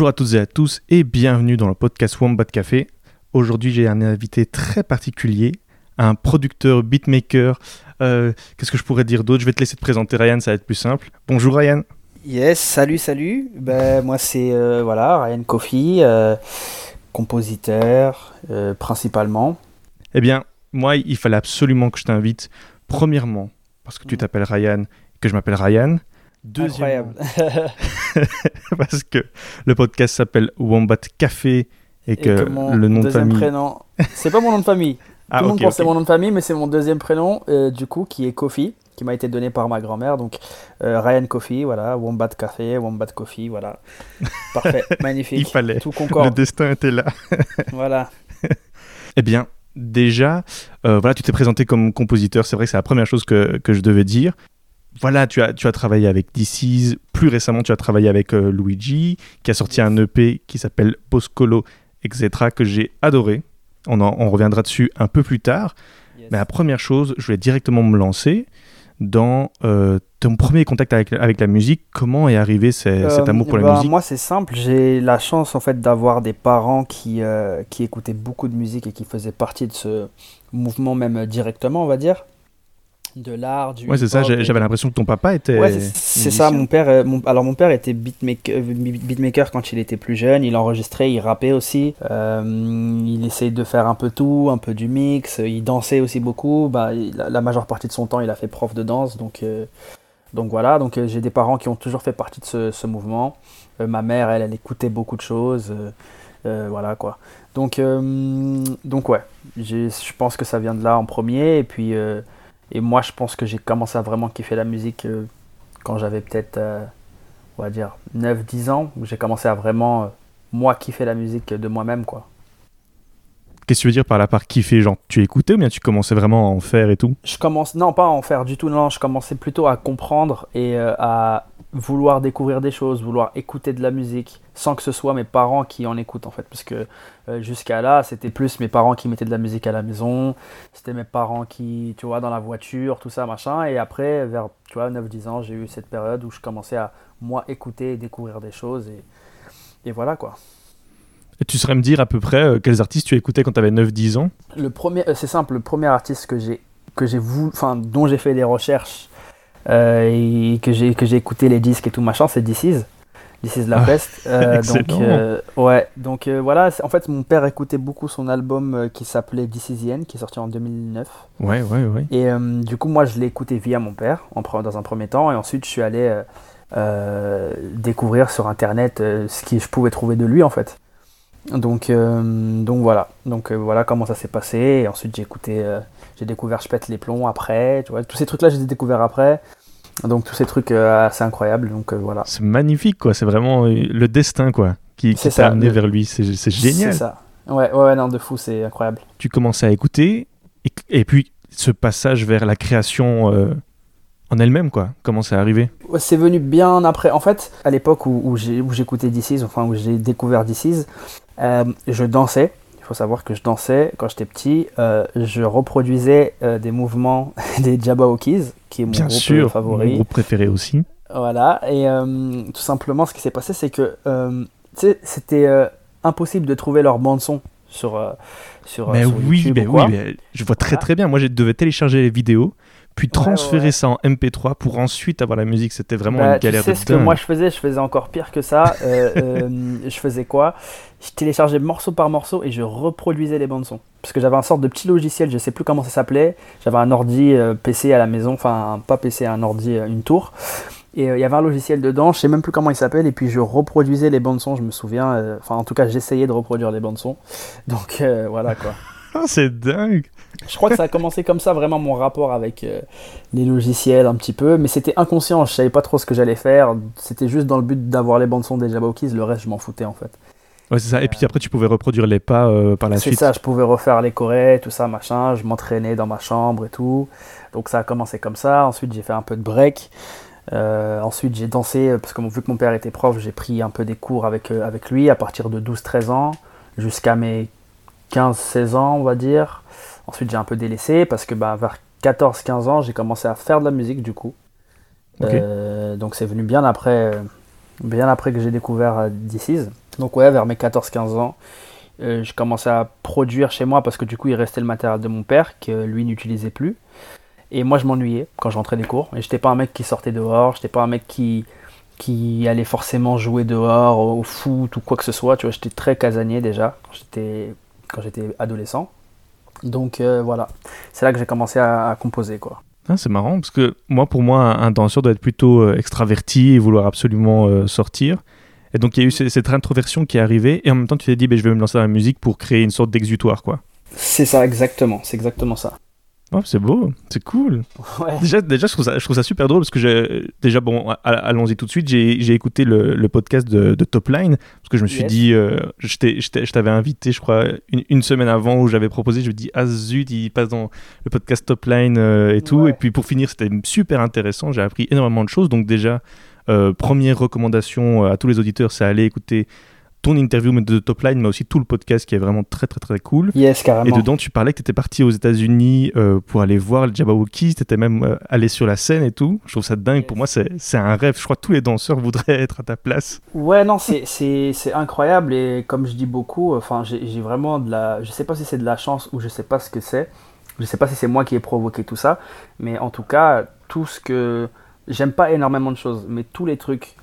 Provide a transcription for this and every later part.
Bonjour à toutes et à tous et bienvenue dans le podcast Wombat Café. Aujourd'hui, j'ai un invité très particulier, un producteur, beatmaker. Euh, Qu'est-ce que je pourrais dire d'autre? Je vais te laisser te présenter, Ryan, ça va être plus simple. Bonjour, Ryan. Yes, salut, salut. Ben, moi, c'est euh, voilà, Ryan Coffey, euh, compositeur principalement. Eh bien, moi, il fallait absolument que je t'invite. Premièrement, parce que tu t'appelles Ryan, que je m'appelle Ryan. Deuxièmement, Incroyable. parce que le podcast s'appelle Wombat Café et Et que, mon le nom de famille. prénom, c'est pas mon nom de famille. Ah, Tout le monde pense que c'est mon nom de famille, mais c'est mon deuxième prénom, euh, du coup, qui est Kofi, qui m'a été donné par ma grand-mère. Donc, euh, Ryan Coffey, voilà, Wombat Café, Wombat Coffee, voilà. Parfait, magnifique. Il fallait. Tout Le concorde. destin était là. Voilà. Eh bien, déjà, euh, voilà, tu t'es présenté comme compositeur. C'est vrai que c'est la première chose que, que je devais dire. Voilà, tu as, tu as travaillé avec DC's. Plus récemment, tu as travaillé avec Luigi, qui a sorti un EP qui s'appelle Poscolo, etc., que j'ai adoré. On, en- on reviendra dessus un peu plus tard. Mais la première chose, je voulais directement me lancer dans euh, ton premier contact avec, avec la musique. Comment est arrivé ce- cet Euh, amour pour bah, la musique? Moi, c'est simple. J'ai la chance en fait d'avoir des parents qui, euh, qui écoutaient beaucoup de musique et qui faisaient partie de ce mouvement même euh, directement, on va dire, de l'art, du Ouais, c'est ça. J'avais l'impression que ton papa était. Ouais, c'est- ça. Mon père, euh, mon- alors mon père était beatmaker, euh, beatmaker quand il était plus jeune. Il enregistrait, il rappait aussi. Euh, il essayait de faire un peu tout, un peu du mix. Il dansait aussi beaucoup. Bah, il- la, majeure partie de son temps, il a fait prof de danse. Donc, euh, donc voilà. Donc euh, j'ai des parents qui ont toujours fait partie de ce, ce mouvement. Ma mère, elle, elle écoutait beaucoup de choses. voilà quoi. Donc, donc ouais. Je pense que ça vient de là en premier. Et puis. Et moi, je pense que j'ai commencé à vraiment kiffer la musique euh, quand j'avais peut-être, euh, on va dire, 9-10 ans, j'ai commencé à vraiment, euh, moi, kiffer la musique de moi-même, quoi. Qu'est-ce que tu veux dire par la part kiffer? Genre, tu écoutais ou bien tu commençais vraiment à en faire et tout? Je commence, non, pas à en faire du tout, non, je commençais plutôt à comprendre et à vouloir découvrir des choses, vouloir écouter de la musique, sans que ce soit mes parents qui en écoutent, en fait. Parce que euh, jusqu'à là, c'était plus mes parents qui mettaient de la musique à la maison, c'était mes parents qui, tu vois, dans la voiture, tout ça, machin. Et après, vers, tu vois, 9-10 ans, j'ai eu cette période où je commençais à, moi, écouter et découvrir des choses. Et, et voilà, quoi. Et tu saurais me dire à peu près euh, quels artistes tu écoutais quand tu avais 9-10 ans? Le premier, euh, c'est simple, le premier artiste que j'ai, que j'ai voulu, enfin, dont j'ai fait des recherches et que j'ai, que j'ai écouté les disques et tout machin, c'est DC's. DC's La Ah, Peste. Euh, donc, euh, ouais, donc euh, voilà, en fait, mon père écoutait beaucoup son album euh, qui s'appelait DC's The End, qui est sorti en 2009. Ouais, ouais, ouais. Et euh, du coup, moi, je l'ai écouté via mon père, en dans un premier temps, et ensuite, je suis allé euh, euh, découvrir sur Internet euh, ce que je pouvais trouver de lui, en fait. Donc, euh, donc voilà, donc euh, voilà comment ça s'est passé. Et ensuite, j'ai écouté, euh, j'ai découvert Je pète les plombs après, tu vois, tous ces trucs-là, j'ai découvert après. Donc, tous ces trucs assez incroyables. Donc, voilà. C'est magnifique, quoi. C'est vraiment le destin, quoi, qui, qui t'a amené le- vers lui. C'est génial. C'est ça. Ouais, ouais, non, de fou, c'est incroyable. Tu commençais à écouter, et, et puis ce passage vers la création en elle-même, quoi. Comment c'est arrivé? C'est venu bien après. En fait, à l'époque où, où j'écoutais DC's, enfin où j'ai découvert DC's, euh, je dansais. Il faut savoir que je dansais quand j'étais petit. euh, je reproduisais euh, des mouvements des Jabberwockies, qui est mon Bien groupe sûr, mon groupe préféré aussi. Voilà. Et tout simplement, ce qui s'est passé, c'est que c'était impossible de trouver leur bande son sur sur, Mais sur oui, YouTube mais ou oui, mais je vois très très bien. Moi, je devais télécharger les vidéos, puis transférer ouais. ça en MP3 pour ensuite avoir la musique. C'était vraiment Bah, une galère tu sais de ce que moi je faisais, je faisais encore pire que ça. Euh, euh, je faisais quoi? Je téléchargeais morceau par morceau et je reproduisais les bandes son. Parce que j'avais un sorte de petit logiciel, je sais plus comment ça s'appelait. J'avais un ordi euh, PC à la maison, enfin pas PC, un ordi, une tour. Et il y avait un logiciel dedans, je sais même plus comment il s'appelle. Et puis je reproduisais les bandes son, je me souviens. Enfin en tout cas j'essayais de reproduire les bandes son. Donc voilà quoi. C'est dingue. Je crois que ça a commencé comme ça, vraiment mon rapport avec euh, les logiciels un petit peu, mais c'était inconscient, je savais pas trop ce que j'allais faire, c'était juste dans le but d'avoir les bandes son des Jabberwockies, le reste je m'en foutais en fait. Ouais, c'est ça. Et puis après, tu pouvais reproduire les pas euh, par la C'est suite. ça, je pouvais refaire les chorés, tout ça, machin. Je m'entraînais dans ma chambre et tout. Donc ça a commencé comme ça. Ensuite, j'ai fait un peu de break. Euh, ensuite, j'ai dansé, parce que vu que mon père était prof, j'ai pris un peu des cours avec, euh, avec lui à partir de 12-13 ans jusqu'à mes 15-16 ans, on va dire. Ensuite, j'ai un peu délaissé parce que bah, vers 14-15 ans, j'ai commencé à faire de la musique du coup. Euh, donc c'est venu bien après, bien après que j'ai découvert euh, This Is. Donc ouais, vers mes 14-15 ans, euh, je commençais à produire chez moi parce que du coup il restait le matériel de mon père que lui n'utilisait plus. Et moi je m'ennuyais quand j'entrais des cours. Et j'étais pas un mec qui sortait dehors, j'étais pas un mec qui, qui allait forcément jouer dehors au foot ou quoi que ce soit. Tu vois, j'étais très casanier déjà j'étais, quand j'étais adolescent. Donc euh, voilà, c'est là que j'ai commencé à, à composer quoi. Ah, c'est marrant parce que moi, pour moi, un, danseur doit être plutôt euh, extraverti et vouloir absolument euh, sortir. Et donc, il y a eu ce- cette introversion qui est arrivée et en même temps, tu t'es dit, ben, je vais me lancer dans la musique pour créer une sorte d'exutoire, quoi. C'est ça exactement, c'est exactement ça. Oh, c'est beau, c'est cool. Ouais. Déjà, déjà je, trouve ça, je trouve ça super drôle parce que j'ai- déjà, bon, allons-y tout de suite. J'ai j'ai écouté le, le podcast de, de Top Line parce que je me suis Yes. dit, euh, je t'ai- je t'ai- je t'avais invité, je crois, une, une semaine avant où j'avais proposé. Je me dis, ah zut, il passe dans le podcast Top Line euh, et tout. Ouais. Et puis pour finir, c'était super intéressant. J'ai appris énormément de choses. Donc, déjà, euh, première recommandation à tous les auditeurs, c'est aller écouter ton interview de Top Line, mais aussi tout le podcast qui est vraiment très, très, très cool. Yes, Et carrément. dedans, tu parlais que tu étais parti aux États-Unis euh, pour aller voir le Jabberwockies, tu étais même euh, allé sur la scène et tout. Je trouve ça dingue. Pour moi, c'est un rêve. Je crois que tous les danseurs voudraient être à ta place. Ouais, non, c'est, incroyable et comme je dis beaucoup, enfin, j'ai, j'ai vraiment de la. Je sais pas si c'est de la chance ou je sais pas ce que c'est. Je sais pas si c'est moi qui ai provoqué tout ça, mais en tout cas, tout ce que. J'aime pas énormément de choses, mais tous les trucs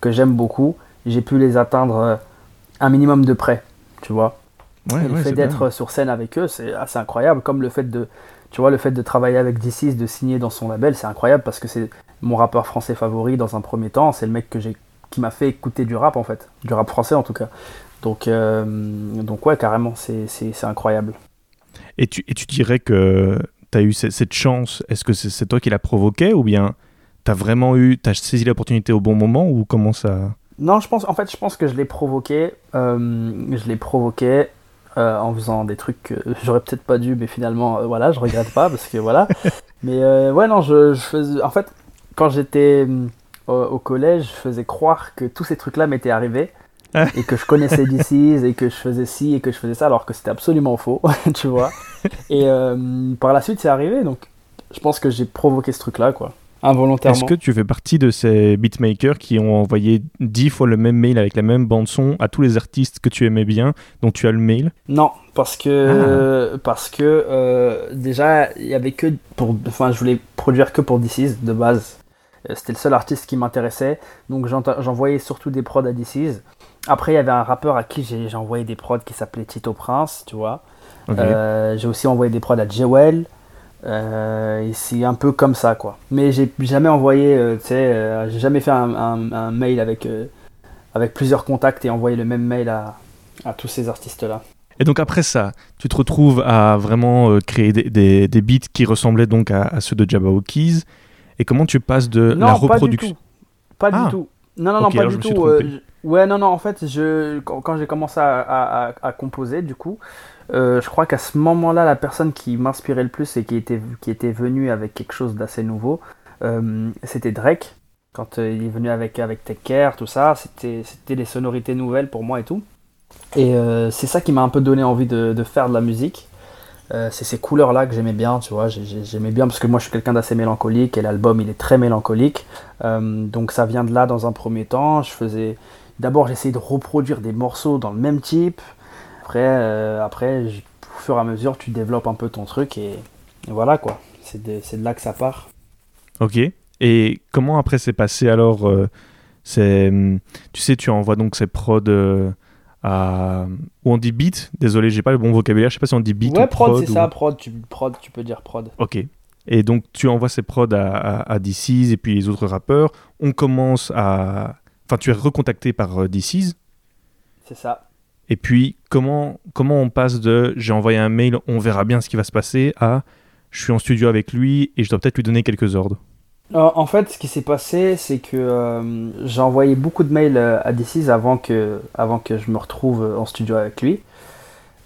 que j'aime beaucoup, j'ai pu les atteindre euh, un minimum de près, tu vois. Ouais, le ouais, fait d'être sur scène avec eux, c'est assez incroyable. Comme le fait de, tu vois, le fait de travailler avec D6, de signer dans son label, c'est incroyable parce que c'est mon rappeur français favori dans un premier temps. C'est le mec que j'ai, qui m'a fait écouter du rap en fait, du rap français en tout cas. Donc, euh, donc ouais, carrément, c'est, incroyable. Et tu, et tu dirais que tu as eu ce- cette chance. Est-ce que c'est toi qui l'as provoqué ou bien tu as vraiment eu, tu as saisi l'opportunité au bon moment ou comment ça. Non, je pense, en fait, je pense que je l'ai provoqué. euh, je l'ai provoqué euh, en faisant des trucs que j'aurais peut-être pas dû, mais finalement, euh, voilà, je regrette pas parce que voilà. Mais euh, ouais, non, je, je faisais. En fait, quand j'étais au, collège, je faisais croire que tous ces trucs-là m'étaient arrivés et que je connaissais DC's et que je faisais ci et que je faisais ça, alors que c'était absolument faux, tu vois. Et par la suite, c'est arrivé, donc je pense que j'ai provoqué ce truc-là, quoi, involontairement. Est-ce que tu fais partie de ces beatmakers qui ont envoyé dix fois le même mail avec la même bande-son à tous les artistes que tu aimais bien, dont tu as le mail? Non, parce que parce que euh, déjà il y avait que pour enfin je voulais produire que pour DC's de base. Euh, C'était le seul artiste qui m'intéressait, donc j'envoyais surtout des prods à DC's. Après il y avait un rappeur à qui j'ai envoyé des prods qui s'appelait Tito Prince, tu vois. Euh, j'ai aussi envoyé des prods à Jewel. Euh, et c'est un peu comme ça quoi. Mais j'ai jamais envoyé, euh, tu sais, euh, j'ai jamais fait un, un- un mail avec euh, avec plusieurs contacts et envoyé le même mail à, à tous ces artistes là. Et donc après ça, tu te retrouves à vraiment créer des, des, des beats qui ressemblaient donc à, à ceux de Jabberwockies. Et comment tu passes de non, la pas du reproduction? tout. Pas Ah. du tout. Non, non, non, pas du tout. Ouais, non, non, en fait, je... quand, j'ai commencé à, à- à- à composer, du coup, euh, je crois qu'à ce moment-là, la personne qui m'inspirait le plus et qui était, qui était venue avec quelque chose d'assez nouveau, euh, c'était Drake. Quand euh, il est venu avec, avec Take tout ça, c'était des sonorités nouvelles pour moi et tout. Et c'est ça qui m'a un peu donné envie de, faire de la musique. C'est ces couleurs-là que j'aimais bien, tu vois. j'ai- j'ai- J'aimais bien parce que moi je suis quelqu'un d'assez mélancolique et l'album il est très mélancolique. Donc ça vient de là dans un premier temps. Je faisais d'abord j'essayais de reproduire des morceaux dans le même type. Après, euh, après au fur et à mesure tu développes un peu ton truc et, et voilà quoi. C'est de, de là que ça part. Ok. Et comment après c'est passé alors euh, c'est, hum, Tu sais, tu envoies donc ces prods euh, à. Ou on dit beat Désolé, j'ai pas le bon vocabulaire. Je sais pas si on dit beat ouais, ou prod, prod. c'est ou- ça, prod tu, prod, tu peux dire prod. Ok. Et donc tu envoies ces prods à, à, à DC's et puis les autres rappeurs. On commence à. Enfin, tu es recontacté par DC's. C'est ça. Et puis, comment, comment on passe de j'ai envoyé un mail, on verra bien ce qui va se passer, à je suis en studio avec lui et je dois peut-être lui donner quelques ordres En fait, ce qui s'est passé, c'est que euh, j'ai envoyé beaucoup de mails euh, à DC's avant que, avant que je me retrouve en studio avec lui.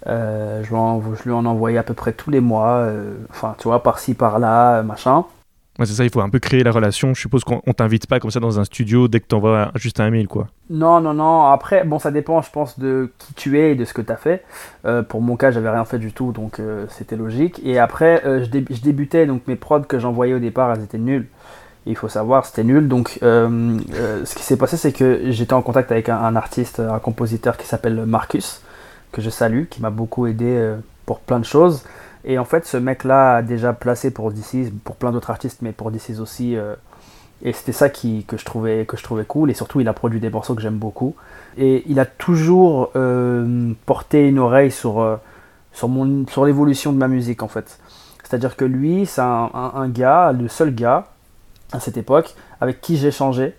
Euh, je, lui en, je, lui en, envoyais à peu près tous les mois, enfin, tu vois, par-ci, par-là, machin. Ouais, c'est ça, il faut un peu créer la relation. Je suppose qu'on t'invite pas comme ça dans un studio dès que tu envoies juste un mail, quoi. Non, non, non. Après, bon, ça dépend, je pense, de qui tu es et de ce que tu as fait. pour mon cas, j'avais rien fait du tout, donc c'était logique. Et après, je, je, débutais, donc mes prods que j'envoyais au départ, elles étaient nulles il faut savoir, c'était nul. Donc, euh, euh, ce qui s'est passé, c'est que j'étais en contact avec un, artiste, un compositeur qui s'appelle Marcus, que je salue, qui m'a beaucoup aidé euh, pour plein de choses. Et en fait, ce mec-là a déjà placé pour DC's, pour plein d'autres artistes, mais pour DC's aussi. et c'était ça qui, que, je trouvais, que je trouvais cool. Et surtout, il a produit des morceaux que j'aime beaucoup. Et il a toujours porté une oreille sur, sur, mon, sur l'évolution de ma musique, en fait. C'est-à-dire que lui, c'est un, un, gars, le seul gars à cette époque, avec qui j'ai changé,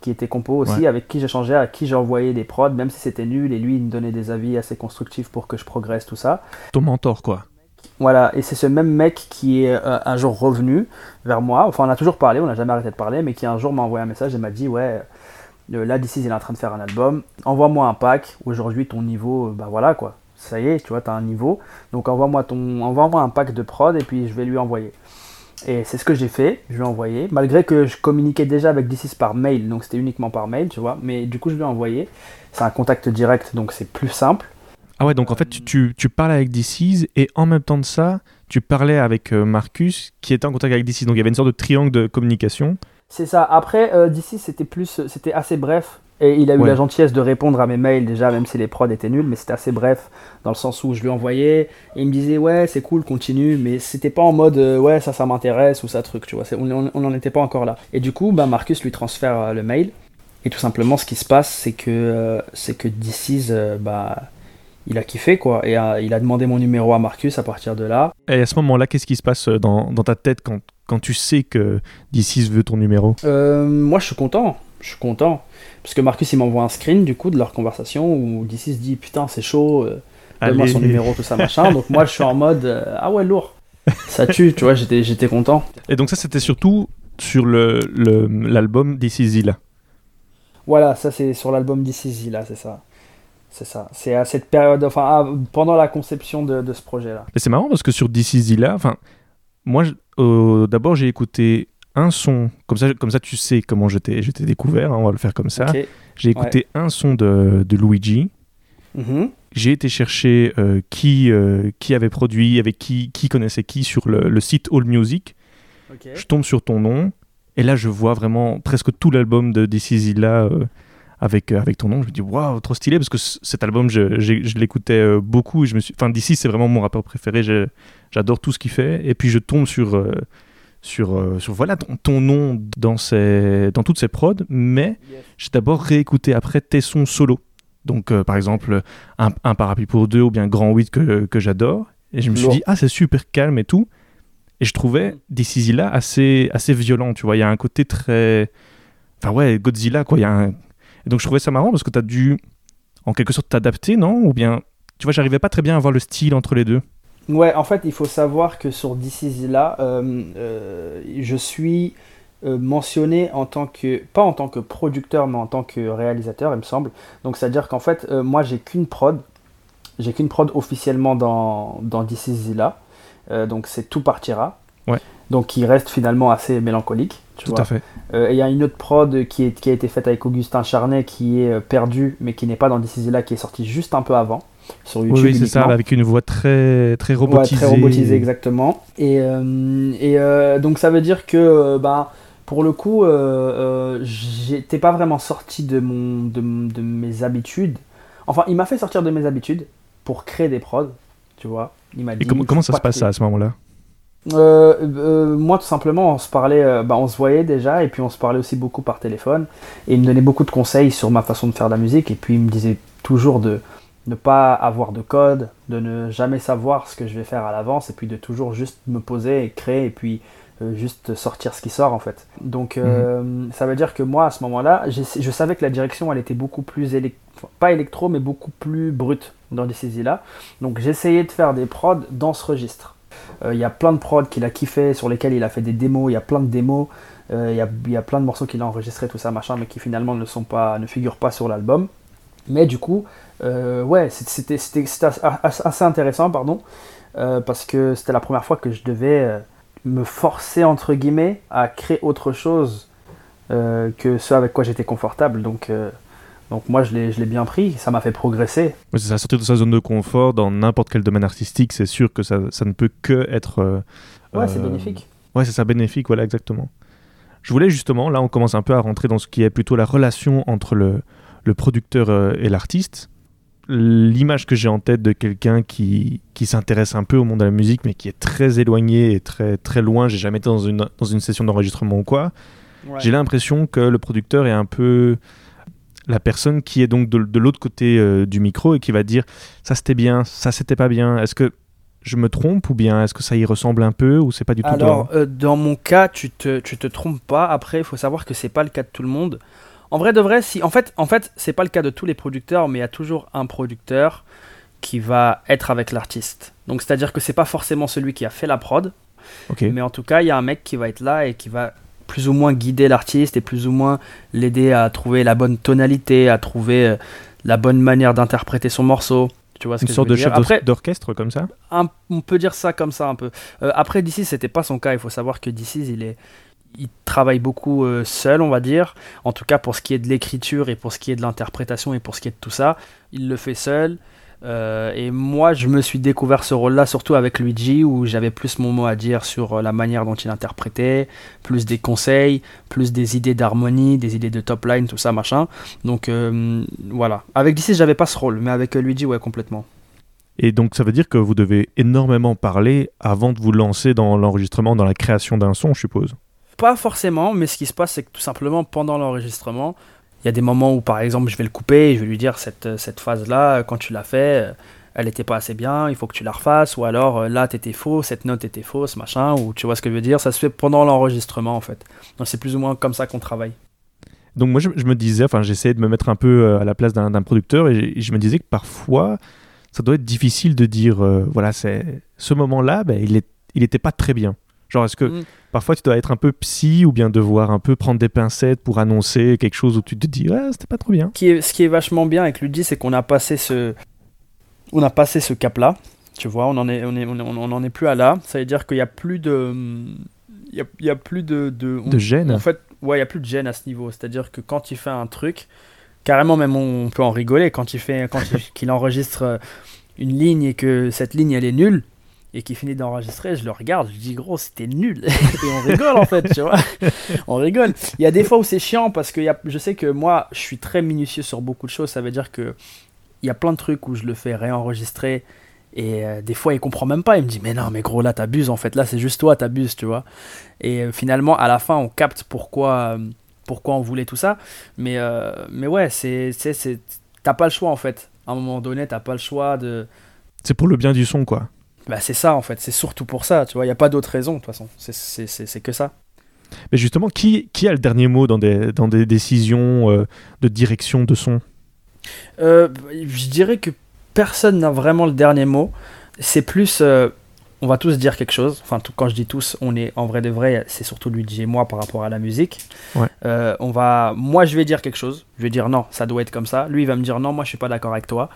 qui était compo aussi, avec qui j'ai changé, à qui j'ai envoyé des prods, même si c'était nul, et lui il me donnait des avis assez constructifs pour que je progresse, tout ça. Ton mentor, quoi. Voilà, et c'est ce même mec qui est euh, un jour revenu vers moi, enfin on a toujours parlé, on n'a jamais arrêté de parler, mais qui un jour m'a envoyé un message et m'a dit Ouais, euh, là d'ici il est en train de faire un album, envoie-moi un pack, aujourd'hui ton niveau, euh, bah voilà quoi, ça y est, tu vois, t'as un niveau, donc envoie-moi ton, envoie-moi un pack de prod et puis je vais lui envoyer. Et c'est ce que j'ai fait, je lui ai envoyé, malgré que je communiquais déjà avec D6 par mail, donc c'était uniquement par mail, tu vois, mais du coup je lui ai envoyé. C'est un contact direct, donc c'est plus simple. Ah ouais, donc en fait tu, tu, tu parles avec D6 et en même temps de ça, tu parlais avec euh, Marcus qui était en contact avec D6, donc il y avait une sorte de triangle de communication. C'est ça, après euh, D6 c'était plus, c'était assez bref, et il a eu la gentillesse de répondre à mes mails déjà, même si les prods étaient nuls, mais c'était assez bref, dans le sens où je lui envoyais, et il me disait ouais c'est cool, continue, mais c'était pas en mode euh, ouais ça ça m'intéresse ou ça truc, tu vois, on n'en était pas encore là. Et du coup, bah, Marcus lui transfère euh, le mail, et tout simplement ce qui se passe c'est que, euh, c'est que DC's, bah, il a kiffé quoi, et il a demandé mon numéro à Marcus à partir de là. Et à ce moment-là, qu'est-ce qui se passe dans, dans ta tête quand, quand tu sais que DC's veut ton numéro? Moi je suis content, je suis content. Parce que Marcus, il m'envoie un screen du coup de leur conversation où DC se dit Putain, c'est chaud, euh, donne-moi son numéro, tout ça, machin. donc moi, je suis en mode euh, Ah ouais, lourd. Ça tue, tu vois, j'étais, j'étais content. Et donc, ça, c'était surtout sur le, l'album This Is Zilla. Voilà, ça, c'est sur l'album This Is Zilla, c'est ça. C'est ça. C'est à cette période, enfin, pendant la conception de, de ce projet-là. Et c'est marrant parce que sur This Is enfin, moi, d'abord, j'ai écouté un son, comme ça, comme ça tu sais comment je t'ai découvert, hein, on va le faire comme ça. J'ai écouté un son de, de Luigi. Mm-hmm. J'ai été chercher euh, qui, euh, qui avait produit, avec qui, qui connaissait qui sur le, le site All Music. Je tombe sur ton nom et là je vois vraiment presque tout l'album de Decizilla euh, avec, avec ton nom. Je me dis waouh, trop stylé parce que cet album je, je l'écoutais beaucoup. Et je me suis... Enfin, DC c'est vraiment mon rappeur préféré. J'adore tout ce qu'il fait. Et puis je tombe sur sur, euh, sur voilà ton, nom dans, ces, dans toutes ces prods, mais j'ai d'abord réécouté après tes sons solo. Donc, euh, par exemple, un, un, Parapluie pour deux ou bien Grand 8 que, que j'adore. Et je me suis dit, ah, c'est super calme et tout. Et je trouvais This là assez, assez violent, tu vois. Il y a un côté très. Enfin, ouais, Godzilla, quoi. Il y a un... Et donc, je trouvais ça marrant parce que tu as dû, en quelque sorte, t'adapter, non? Ou bien, tu vois, j'arrivais pas très bien à voir le style entre les deux. Ouais, en fait, il faut savoir que sur This là, euh, euh, je suis euh, mentionné en tant que, pas en tant que producteur, mais en tant que réalisateur, il me semble. Donc, c'est-à-dire qu'en fait, moi, j'ai qu'une prod. J'ai qu'une prod officiellement dans, dans This là. donc, c'est Tout partira. Ouais. Donc, il reste finalement assez mélancolique. Tu Tout à fait. Il y a une autre prod qui, est, qui a été faite avec Augustin Charnet qui est perdu, mais qui n'est pas dans This là, qui est sorti juste un peu avant sur YouTube. Oui, c'est ça, avec une voix très, très robotisée. très robotisée, exactement. Et, euh, et euh, donc ça veut dire que, euh, bah, pour le coup, j'étais pas vraiment sorti de, mon, de, de, mes habitudes. Enfin, il m'a fait sortir de mes habitudes pour créer des prods, tu vois. Il m'a dit, et comment, comment ça se passe à ce moment-là? Moi, tout simplement, on se parlait, bah, on se voyait déjà, et puis on se parlait aussi beaucoup par téléphone. Et il me donnait beaucoup de conseils sur ma façon de faire de la musique, et puis il me disait toujours de, ne pas avoir de code, de ne jamais savoir ce que je vais faire à l'avance, et puis de toujours juste me poser et créer, et puis euh, juste sortir ce qui sort en fait. Donc euh, mhm. ça veut dire que moi à ce moment-là, je savais que la direction elle était beaucoup plus pas électro mais beaucoup plus brute dans des saisies là. Donc j'essayais de faire des prods dans ce registre. Euh, il y a plein de prods qu'il a kiffé, sur lesquels il a fait des démos, il y a plein de démos Il y, a, plein de morceaux qu'il a enregistrés, tout ça, machin, mais qui finalement ne, sont pas, ne figurent pas sur l'album. Mais du coup, ouais, c'était assez intéressant, pardon, parce que c'était la première fois que je devais me forcer, entre guillemets, à créer autre chose que ce avec quoi j'étais confortable. Donc, donc moi, je l'ai bien pris, ça m'a fait progresser. c'est ça, sortir de sa zone de confort dans n'importe quel domaine artistique, c'est sûr que ça, ça, ne peut que être... Euh, ouais, c'est euh, bénéfique. Ouais, c'est ça, bénéfique, voilà, exactement. Je voulais justement, là on commence un peu à rentrer dans ce qui est plutôt la relation entre le, le producteur euh, et l'artiste. L'image que j'ai en tête de quelqu'un qui, qui s'intéresse un peu au monde de la musique, mais qui est très éloigné et très, très loin, j'ai jamais été dans une, dans une session d'enregistrement ou quoi, j'ai l'impression que le producteur est un peu la personne qui est donc de, l'autre côté euh, du micro et qui va dire ça c'était bien, ça c'était pas bien. Est-ce que je me trompe ou bien est-ce que ça y ressemble un peu ou c'est pas du tout Alors, euh, dans mon cas, tu te, tu te trompes pas. Après, il faut savoir que c'est pas le cas de tout le monde. En vrai de vrai, si en fait, en fait, c'est pas le cas de tous les producteurs, mais il y a toujours un producteur qui va être avec l'artiste. Donc, c'est-à-dire que c'est pas forcément celui qui a fait la prod, mais en tout cas, il y a un mec qui va être là et qui va plus ou moins guider l'artiste et plus ou moins l'aider à trouver la bonne tonalité, à trouver euh, la bonne manière d'interpréter son morceau. Tu vois ce Une sorte de chef d'orchestre comme ça? On peut dire ça comme ça un peu. Euh, après, d'ici, c'était pas son cas. Il faut savoir que d'ici, il est. Il travaille beaucoup euh, seul, on va dire. En tout cas, pour ce qui est de l'écriture et pour ce qui est de l'interprétation et pour ce qui est de tout ça, il le fait seul. Euh, et moi, je me suis découvert ce rôle-là surtout avec Luigi, où j'avais plus mon mot à dire sur euh, la manière dont il interprétait, plus des conseils, plus des idées d'harmonie, des idées de top line, tout ça, machin. Donc euh, voilà. Avec DC, j'avais pas ce rôle, mais avec Luigi, ouais, complètement. Et donc, ça veut dire que vous devez énormément parler avant de vous lancer dans l'enregistrement, dans la création d'un son, je suppose? Pas forcément, mais ce qui se passe, c'est que tout simplement, pendant l'enregistrement, y a des moments où, par exemple, je vais le couper et je vais lui dire cette, cette phase-là, quand tu l'as fait, euh, elle n'était pas assez bien, il faut que tu la refasses, ou alors euh, là, t'étais faux, cette note était fausse, machin, ou tu vois ce que je veux dire. Ça se fait pendant l'enregistrement, en fait. Donc, c'est plus ou moins comme ça qu'on travaille. Donc, moi, je, me disais, enfin, j'essayais de me mettre un peu euh, à la place d'un producteur et je, me disais que parfois, ça doit être difficile de dire, voilà, ce moment-là, ben, il n'était il pas très bien. Genre, est-ce que mm. parfois tu dois être un peu psy ou bien devoir un peu prendre des pincettes pour annoncer quelque chose où tu te dis, ouais, c'était pas trop bien qui est, Ce qui est vachement bien avec Luigi, c'est qu'on a passé ce, on a passé ce cap-là. Tu vois, on en est, on est, on, en est plus à là. Ça veut dire qu'il y a plus de, il y a, il y a plus de, de, de gêne. En fait, ouais, il y a plus de gêne à ce niveau. C'est-à-dire que quand il fait un truc, carrément même on peut en rigoler quand il fait, quand qu'il enregistre une ligne et que cette ligne elle est nulle et qui finit d'enregistrer, je le regarde, je dis gros, c'était nul. et on rigole en fait, tu vois. on rigole. Il y a des fois où c'est chiant parce que y a, je sais que moi, je suis très minutieux sur beaucoup de choses. Ça veut dire que il y a plein de trucs où je le fais réenregistrer et euh, des fois il comprend même pas. Il me dit mais non, mais gros là t'abuses en fait. Là c'est juste toi t'abuses, tu vois. Et euh, finalement à la fin on capte pourquoi euh, pourquoi on voulait tout ça. Mais mais ouais, c'est c'est t'as pas le choix en fait. À un moment donné t'as pas le choix de. C'est pour le bien du son quoi. Bah, c'est ça en fait, c'est surtout pour ça, tu vois, il n'y a pas d'autre raison de toute façon, c'est que ça. Mais justement, qui, qui a le dernier mot dans des, dans des décisions euh, de direction de son? Euh, Je dirais que personne n'a vraiment le dernier mot. C'est plus, euh, on va tous dire quelque chose. Enfin, tout, quand je dis tous, on est en vrai de vrai, c'est surtout lui et moi par rapport à la musique. on va, moi, je vais dire quelque chose. Je vais dire non, ça doit être comme ça. Lui, il va me dire non, moi, je suis pas d'accord avec toi.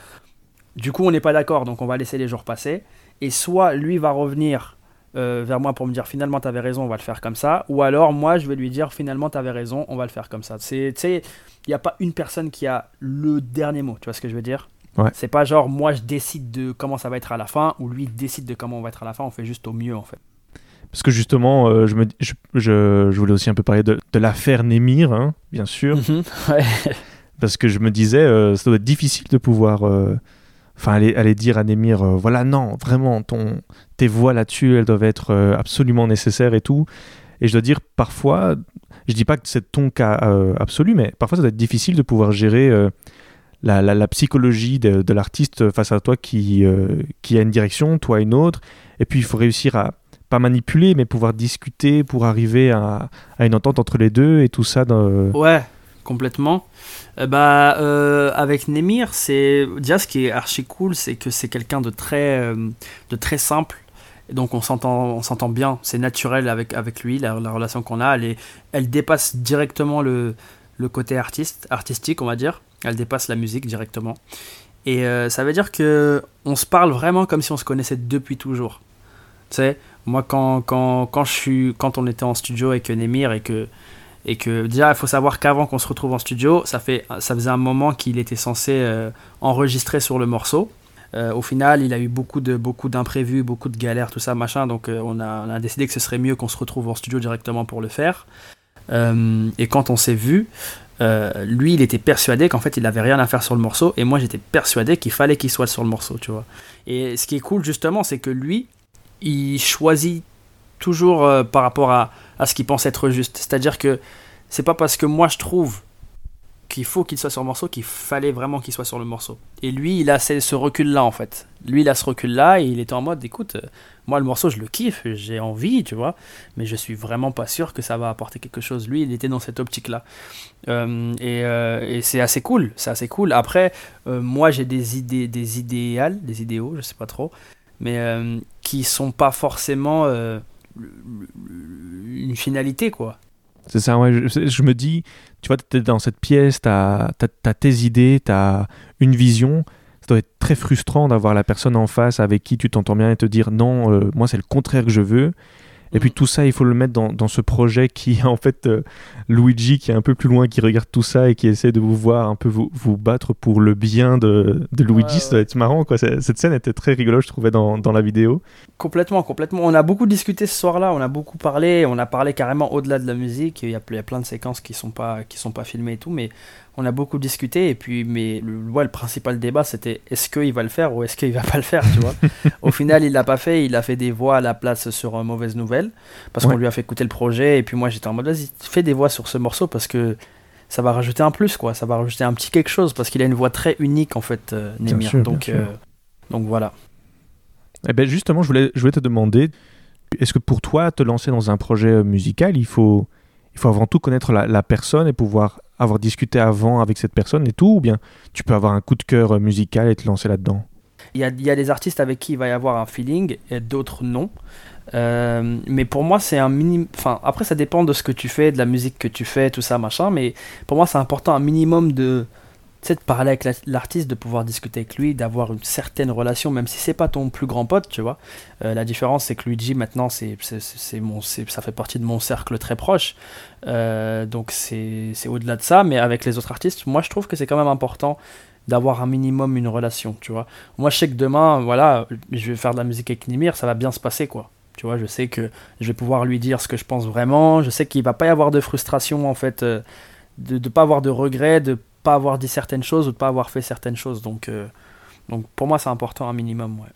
Du coup, on n'est pas d'accord, donc on va laisser les jours passer et soit lui va revenir euh, vers moi pour me dire finalement tu avais raison, on va le faire comme ça, ou alors moi je vais lui dire finalement tu avais raison, on va le faire comme ça. C'est, il n'y a pas une personne qui a le dernier mot, tu vois ce que je veux dire? Ouais. C'est pas genre moi je décide de comment ça va être à la fin, ou lui décide de comment on va être à la fin, on fait juste au mieux en fait. Parce que justement, euh, je, me, je, je, voulais aussi un peu parler de, de l'affaire Némir, hein, bien sûr. Mhm. Parce que je me disais, euh, ça doit être difficile de pouvoir enfin aller, dire à Némir euh, voilà non vraiment ton tes voix là-dessus elles doivent être euh, absolument nécessaires et tout. Et je dois dire parfois je dis pas que c'est ton cas euh, absolu mais parfois ça doit être difficile de pouvoir gérer la, la, psychologie de, l'artiste face à toi qui qui a une direction toi une autre. Et puis il faut réussir à pas manipuler mais pouvoir discuter pour arriver à, à une entente entre les deux et tout ça dans... ouais complètement. Euh, bah, euh, avec Nemir, c'est déjà ce qui est archi cool, c'est que c'est quelqu'un de très, euh, de très simple Et donc on s'entend, on s'entend bien, c'est naturel avec, avec lui, la, relation qu'on a, elle, elle dépasse directement le, le côté artiste, artistique, on va dire. Elle dépasse la musique directement. Et ça veut dire que on se parle vraiment comme si on se connaissait depuis toujours. Tu moi quand, quand, quand, je suis, quand on était en studio avec Nemir et que et que déjà il faut savoir qu'avant qu'on se retrouve en studio, ça fait ça faisait un moment qu'il était censé euh, enregistrer sur le morceau. Euh, au final, il a eu beaucoup de beaucoup d'imprévus, beaucoup de galères, tout ça, machin. Donc, euh, on, a, on, a, décidé que ce serait mieux qu'on se retrouve en studio directement pour le faire. Et quand on s'est vu, lui, il était persuadé qu'en fait, il n'avait rien à faire sur le morceau, et moi, j'étais persuadé qu'il fallait qu'il soit sur le morceau, tu vois. Et ce qui est cool justement, c'est que lui, il choisit toujours par rapport à, à ce qu'il pense être juste. C'est-à-dire que c'est pas parce que moi je trouve qu'il faut qu'il soit sur le morceau, qu'il fallait vraiment qu'il soit sur le morceau. Et lui, il a ce recul-là, en fait. Lui, il a ce recul-là, et il était en mode, écoute, euh, moi, le morceau, je le kiffe, j'ai envie, tu vois, mais je suis vraiment pas sûr que ça va apporter quelque chose. Lui, il était dans cette optique-là. Euh, euh, et, c'est assez cool, c'est assez cool. Après, moi, j'ai des idées, des des idéaux, je sais pas trop, mais qui sont pas forcément une finalité, quoi. C'est ça, ouais. Je, me dis, tu vois, tu es dans cette pièce, tu as, tes idées, tu as une vision. Ça doit être très frustrant d'avoir la personne en face avec qui tu t'entends bien et te dire non, euh, moi c'est le contraire que je veux. Et puis mm. tout ça, il faut le mettre dans, dans ce projet qui, en fait, euh, Luigi, qui est un peu plus loin, qui regarde tout ça et qui essaie de vous voir un peu vous, vous battre pour le bien de, de Luigi. Ça doit être marrant, quoi. Cette scène était très rigolote, je trouvais, dans, dans la vidéo. Complètement, complètement. On a beaucoup discuté ce soir-là, on a beaucoup parlé, on a parlé carrément au-delà de la musique. Il y, a, il y a plein de séquences qui sont pas, qui sont pas filmées et tout, mais on a beaucoup discuté et puis mais le, ouais, le principal débat c'était est-ce qu'il va le faire ou est-ce qu'il va pas le faire tu vois. Au final il l'a pas fait il a fait des voix à la place sur euh, mauvaise nouvelle parce qu'on lui a fait écouter le projet et puis moi j'étais en mode vas-y fais des voix sur ce morceau parce que ça va rajouter un plus quoi. Ça va rajouter un petit quelque chose parce qu'il a une voix très unique en fait euh, donc euh, donc voilà. Et eh ben justement je voulais je voulais te demander est-ce que pour toi te lancer dans un projet musical il faut il faut avant tout connaître la personne et pouvoir avoir discuté avant avec cette personne et tout, ou bien tu peux avoir un coup de cœur musical et te lancer là-dedans il y, a, il y a des artistes avec qui il va y avoir un feeling et d'autres non. Euh, mais pour moi, c'est un minimum. Enfin, après, ça dépend de ce que tu fais, de la musique que tu fais, tout ça, machin. Mais pour moi, c'est important un minimum de, de parler avec l'artiste, de pouvoir discuter avec lui, d'avoir une certaine relation, même si c'est pas ton plus grand pote, tu vois. Euh, la différence, c'est que Luigi, maintenant, c'est, c'est, mon, ça fait partie de mon cercle très proche. Euh, donc, c'est, au-delà de ça. Mais avec les autres artistes, moi, je trouve que c'est quand même important d'avoir un minimum une relation, tu vois. Moi, je sais que demain, voilà, je vais faire de la musique avec Nimir, ça va bien se passer, quoi. Tu vois, je sais que je vais pouvoir lui dire ce que je pense vraiment. Je sais qu'il va pas y avoir de frustration, en fait, euh, de ne pas avoir de regrets, de pas avoir dit certaines choses ou de pas avoir fait certaines choses. Donc, euh, donc pour moi, c'est important un minimum. Ouais.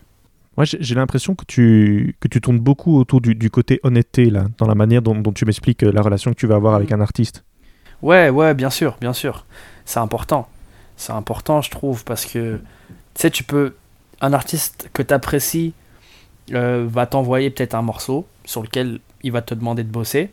Moi, j'ai l'impression que tu, que tu tournes beaucoup autour du, du côté honnêteté, là, dans la manière dont, dont tu m'expliques euh, la relation que tu vas avoir avec mm. un artiste. Ouais, ouais, bien sûr, bien sûr. C'est important. C'est important, je trouve, parce que, tu sais, tu peux... Un artiste que tu apprécies euh, va t'envoyer peut-être un morceau sur lequel il va te demander de bosser.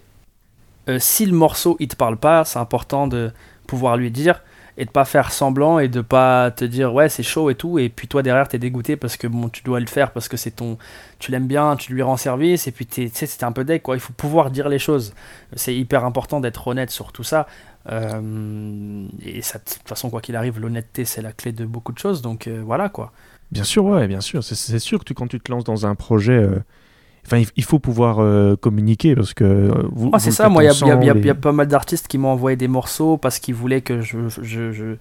si le morceau, il te parle pas, c'est important de pouvoir lui dire et de pas faire semblant et de pas te dire ouais c'est chaud et tout. Et puis toi derrière t'es dégoûté parce que bon tu dois le faire parce que c'est ton tu l'aimes bien tu lui rends service. Et puis tu sais c'était un peu deck quoi. Il faut pouvoir dire les choses. C'est hyper important d'être honnête sur tout ça. Euh, et ça, de toute façon quoi qu'il arrive l'honnêteté c'est la clé de beaucoup de choses. Donc euh, voilà quoi. Bien sûr ouais bien sûr. C'est sûr que tu, quand tu te lances dans un projet euh, Enfin, il faut pouvoir euh, communiquer parce que euh, vous. Ah, c'est ça, moi, il y, y, a pas mal d'artistes qui m'ont envoyé des morceaux parce qu'ils voulaient que je, je, je,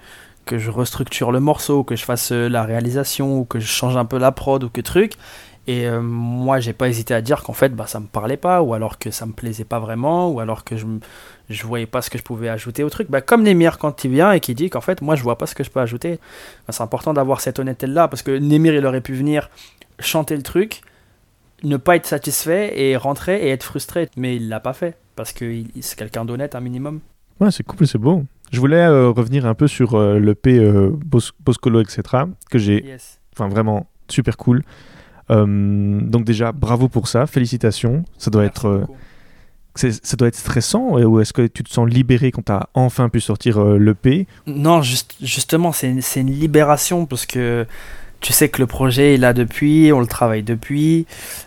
que je restructure le morceau, que je fasse euh, la réalisation ou que je change un peu la prod ou que truc. Et moi, j'ai pas hésité à dire qu'en fait, bah, ça me parlait pas, ou alors que ça me plaisait pas vraiment, ou alors que je, je voyais pas ce que je pouvais ajouter au truc. Bah, comme Nemir quand il vient et qui dit qu'en fait, moi, je vois pas ce que je peux ajouter. Bah, c'est important d'avoir cette honnêteté-là, parce que Nemir, il aurait pu venir chanter le truc, ne pas être satisfait et rentrer et être frustré. Mais il l'a pas fait parce que c'est quelqu'un d'honnête un minimum. Ouais, c'est cool, c'est beau. Je voulais euh, revenir un peu sur euh, le P euh, Boscolo, etc. que j'ai, enfin vraiment super cool. donc déjà, bravo pour ça, félicitations. Ça doit être, ça doit être stressant ou est-ce que tu te sens libéré quand tu as enfin pu sortir le P? Non, juste, justement, c'est une libération parce que tu sais que le projet est là depuis, on le travaille depuis.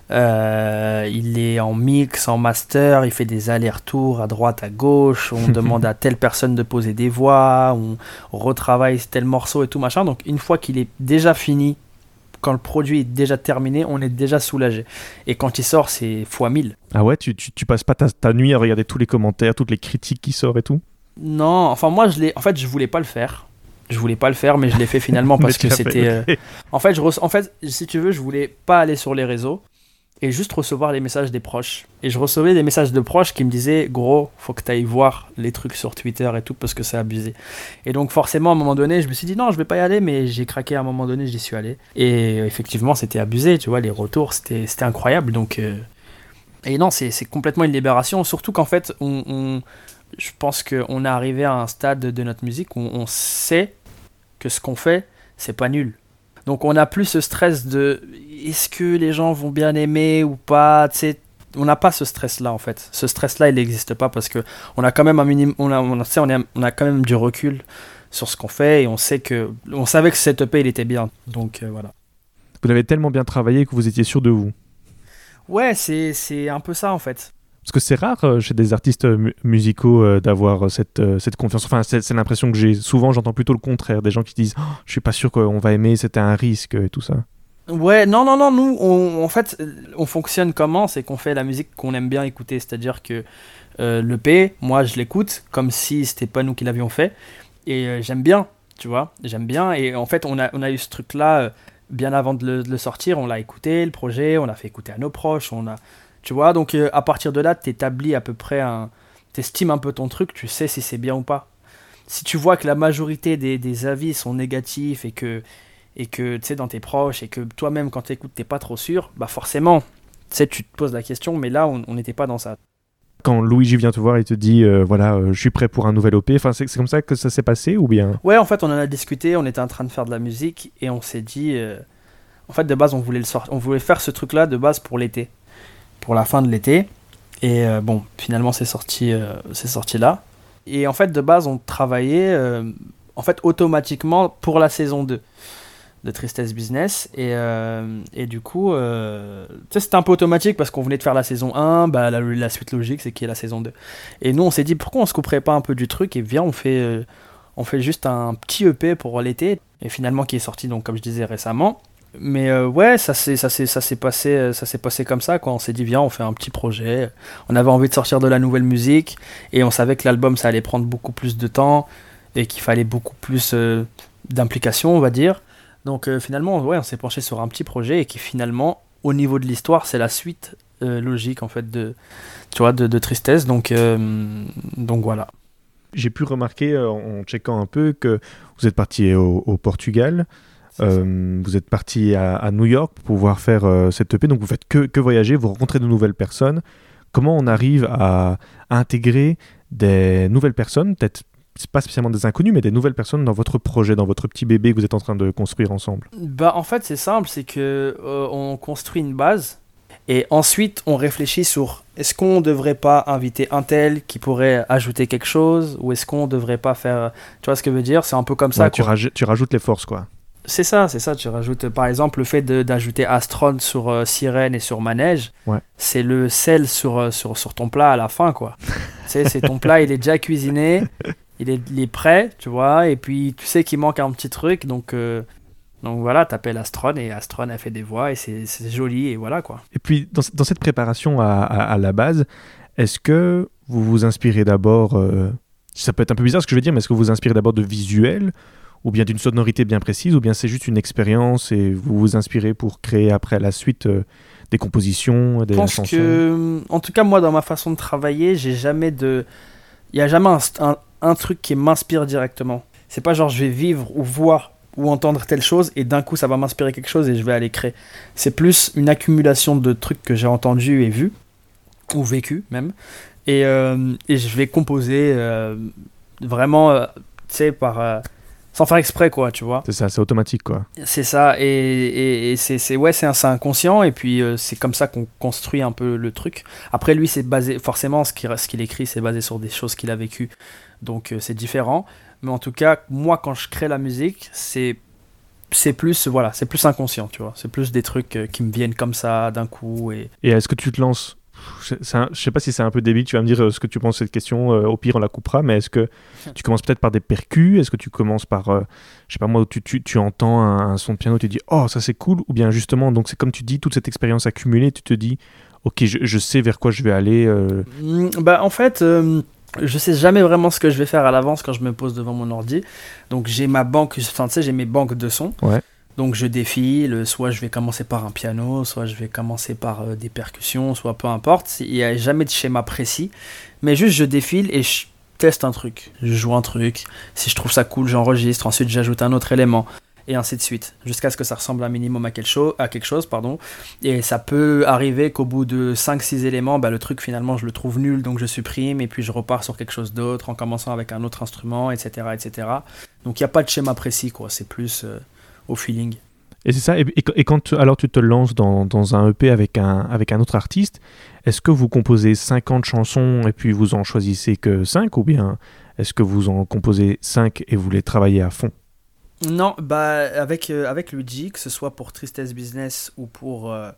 Euh, il est en mix, en master, il fait des allers-retours à droite, à gauche. On demande à telle personne de poser des voix, on retravaille tel morceau et tout machin. Donc une fois qu'il est déjà fini, quand le produit est déjà terminé, on est déjà soulagé. Et quand il sort, c'est fois 1000. Ah ouais, tu, tu, passes pas ta, ta, nuit à regarder tous les commentaires, toutes les critiques qui sortent et tout? Non, enfin moi, je l'ai. En fait, je voulais pas le faire. Je voulais pas le faire, mais je l'ai fait finalement parce que c'était. Euh, en fait, je en fait, si tu veux, je voulais pas aller sur les réseaux et juste recevoir les messages des proches. Et je recevais des messages de proches qui me disaient Gros, faut que tu ailles voir les trucs sur Twitter et tout parce que c'est abusé. Et donc, forcément, à un moment donné, je me suis dit Non, je vais pas y aller, mais j'ai craqué à un moment donné, j'y suis allé. Et euh, effectivement, c'était abusé, tu vois, les retours, c'était incroyable. Donc. Euh, et non, c'est complètement une libération, surtout qu'en fait, on, je pense qu'on est arrivé à un stade de notre musique où on sait que ce qu'on fait, c'est pas nul. Donc on n'a plus ce stress de est-ce que les gens vont bien aimer ou pas, on n'a pas ce stress là en fait. Ce stress là il n'existe pas parce que on a quand même un minimum, on a, on, sait, on, on a quand même du recul sur ce qu'on fait et on sait que on savait que cette EP il était bien. Donc euh, voilà. Vous avez tellement bien travaillé que vous étiez sûr de vous. Ouais, c'est un peu ça en fait. Parce que c'est rare euh, chez des artistes euh, musicaux euh, d'avoir cette, confiance. Enfin, c'est l'impression que j'ai. Souvent, j'entends plutôt le contraire. Des gens qui disent oh, Je suis pas sûr qu'on va aimer, c'était un risque et tout ça. Ouais, non, non, non. Nous, en fait, on fonctionne comment? C'est qu'on fait la musique qu'on aime bien écouter. C'est-à-dire que le P, moi, je l'écoute comme si c'était pas nous qui l'avions fait. Et j'aime bien, tu vois? J'aime bien. Et en fait, on a, on a eu ce truc-là bien avant de le, de le sortir. On l'a écouté, le projet. On l'a fait écouter à nos proches. On a tu vois, donc euh, à partir de là, tu établis à peu près un. estimes un peu ton truc, tu sais si c'est bien ou pas. Si tu vois que la majorité des, avis sont négatifs et que, et que tu sais, dans tes proches et que toi-même, quand tu écoutes, t'es pas trop sûr, bah forcément, tu sais, tu te poses la question, mais là, on n'était pas dans ça. Quand Luigi vient te voir et te dit, euh, voilà, euh, je suis prêt pour un nouvel OP, enfin, c'est comme ça que ça s'est passé ou bien? Ouais, en fait, on en a discuté, on était en train de faire de la musique et on s'est dit. en fait, de base, on voulait, le on voulait faire ce truc-là de base pour l'été pour la fin de l'été. Et euh, bon, finalement, c'est sorti, euh, sorti là. Et en fait, de base, on travaillait euh, en fait automatiquement pour la saison 2 de Tristesse Business. Et, et du coup, c'était un peu automatique parce qu'on venait de faire la saison 1. Bah, la, suite logique, c'est qu'il y ait la saison 2. Et nous, on s'est dit pourquoi on se couperait pas un peu du truc et viens, on fait, on fait juste un petit EP pour l'été. Et finalement, qui est sorti, donc, comme je disais récemment mais euh, ouais, ça s'est ça s'est ça s'est passé euh, ça s'est passé comme ça quand on s'est dit viens on fait un petit projet. On avait envie de sortir de la nouvelle musique et on savait que l'album ça allait prendre beaucoup plus de temps et qu'il fallait beaucoup plus euh, d'implication on va dire. Donc finalement ouais on s'est penché sur un petit projet et qui finalement au niveau de l'histoire c'est la suite logique en fait de tu vois de, de tristesse donc donc voilà. J'ai pu remarquer en checkant un peu que vous êtes parti au Portugal. Euh, vous êtes parti à, New York pour pouvoir faire euh, cette EP, donc vous faites que, que, voyager, vous rencontrez de nouvelles personnes. Comment on arrive à, intégrer des nouvelles personnes, peut-être pas spécialement des inconnus, mais des nouvelles personnes dans votre projet, dans votre petit bébé que vous êtes en train de construire ensemble? Bah en fait c'est simple, c'est que euh, on construit une base et ensuite on réfléchit sur est-ce qu'on ne devrait pas inviter un tel qui pourrait ajouter quelque chose ou est-ce qu'on ne devrait pas faire, tu vois ce que je veux dire? C'est un peu comme ça. tu, tu rajoutes les forces quoi. C'est ça, c'est ça. Tu rajoutes, par exemple, le fait d'ajouter Astron sur euh, Sirène et sur Manège. C'est le sel sur, euh, sur, sur, ton plat à la fin, quoi. c'est ton plat, il est déjà cuisiné, il est, prêt, tu vois. Et puis, tu sais qu'il manque un petit truc, donc. Euh, donc voilà, t'appelles Astron et Astron a fait des voix et c'est joli et voilà quoi. Et puis dans, dans cette préparation à, à, la base, est-ce que vous vous inspirez d'abord, ça peut être un peu bizarre ce que je vais dire, mais est-ce que vous vous inspirez d'abord de visuels ou bien d'une sonorité bien précise, ou bien c'est juste une expérience et vous vous inspirez pour créer après la suite euh, des compositions, des Je pense que, en tout cas moi dans ma façon de travailler, j'ai jamais de, il y a jamais un, un, truc qui m'inspire directement. C'est pas genre je vais vivre ou voir ou entendre telle chose et d'un coup ça va m'inspirer quelque chose et je vais aller créer. C'est plus une accumulation de trucs que j'ai entendus et vus ou vécu même et, euh, et je vais composer euh, vraiment, tu sais par sans faire exprès quoi tu vois c'est ça c'est automatique quoi c'est ça et, et, c'est ouais c'est inconscient et puis euh, c'est comme ça qu'on construit un peu le truc après lui c'est basé forcément ce qu'il ce qu'il écrit c'est basé sur des choses qu'il a vécues donc euh, c'est différent mais en tout cas moi quand je crée la musique c'est c'est plus voilà, c'est plus inconscient, tu vois. C'est plus des trucs euh, qui me viennent comme ça d'un coup et. Et est-ce que tu te lances un- je sais pas si c'est un peu débile, tu vas me dire euh, ce que tu penses de cette question, euh, au pire on la coupera, mais est-ce que tu commences peut-être par des percus? Est-ce que tu commences par, euh, je sais pas moi, tu, tu, tu entends un, un son de piano, tu dis oh ça c'est cool, ou bien justement, donc c'est comme tu dis, toute cette expérience accumulée, tu te dis ok je, je sais vers quoi je vais aller, euh, Mm, Bah en fait, je sais jamais vraiment ce que je vais faire à l'avance quand je me pose devant mon ordi. Donc j'ai ma banque, enfin tu sais, j'ai mes banques de sons. Ouais. Donc je défile, soit je vais commencer par un piano, soit je vais commencer par euh, des percussions, soit peu importe. Il n'y a jamais de schéma précis. Mais juste je défile et je teste un truc. Je joue un truc. Si je trouve ça cool, j'enregistre. Ensuite j'ajoute un autre élément. Et ainsi de suite. Jusqu'à ce que ça ressemble un minimum à quelque, chose à quelque chose. Pardon. Et ça peut arriver qu'au bout de 5-6 éléments, bah, le truc finalement je le trouve nul, donc je supprime, et puis je repars sur quelque chose d'autre en commençant avec un autre instrument, etc. etc. Donc il n'y a pas de schéma précis, quoi. C'est plus euh, au feeling. Et c'est ça. Et, et- et quand tu- alors tu te lances dans, dans un EP avec un, avec un autre artiste, est-ce que vous composez 50 chansons et puis vous en choisissez que 5 ou bien est-ce que vous en composez 5 et vous les travaillez à fond? Non, bah avec, euh, avec Luigi, que ce soit pour Tristesse Business ou pour, euh,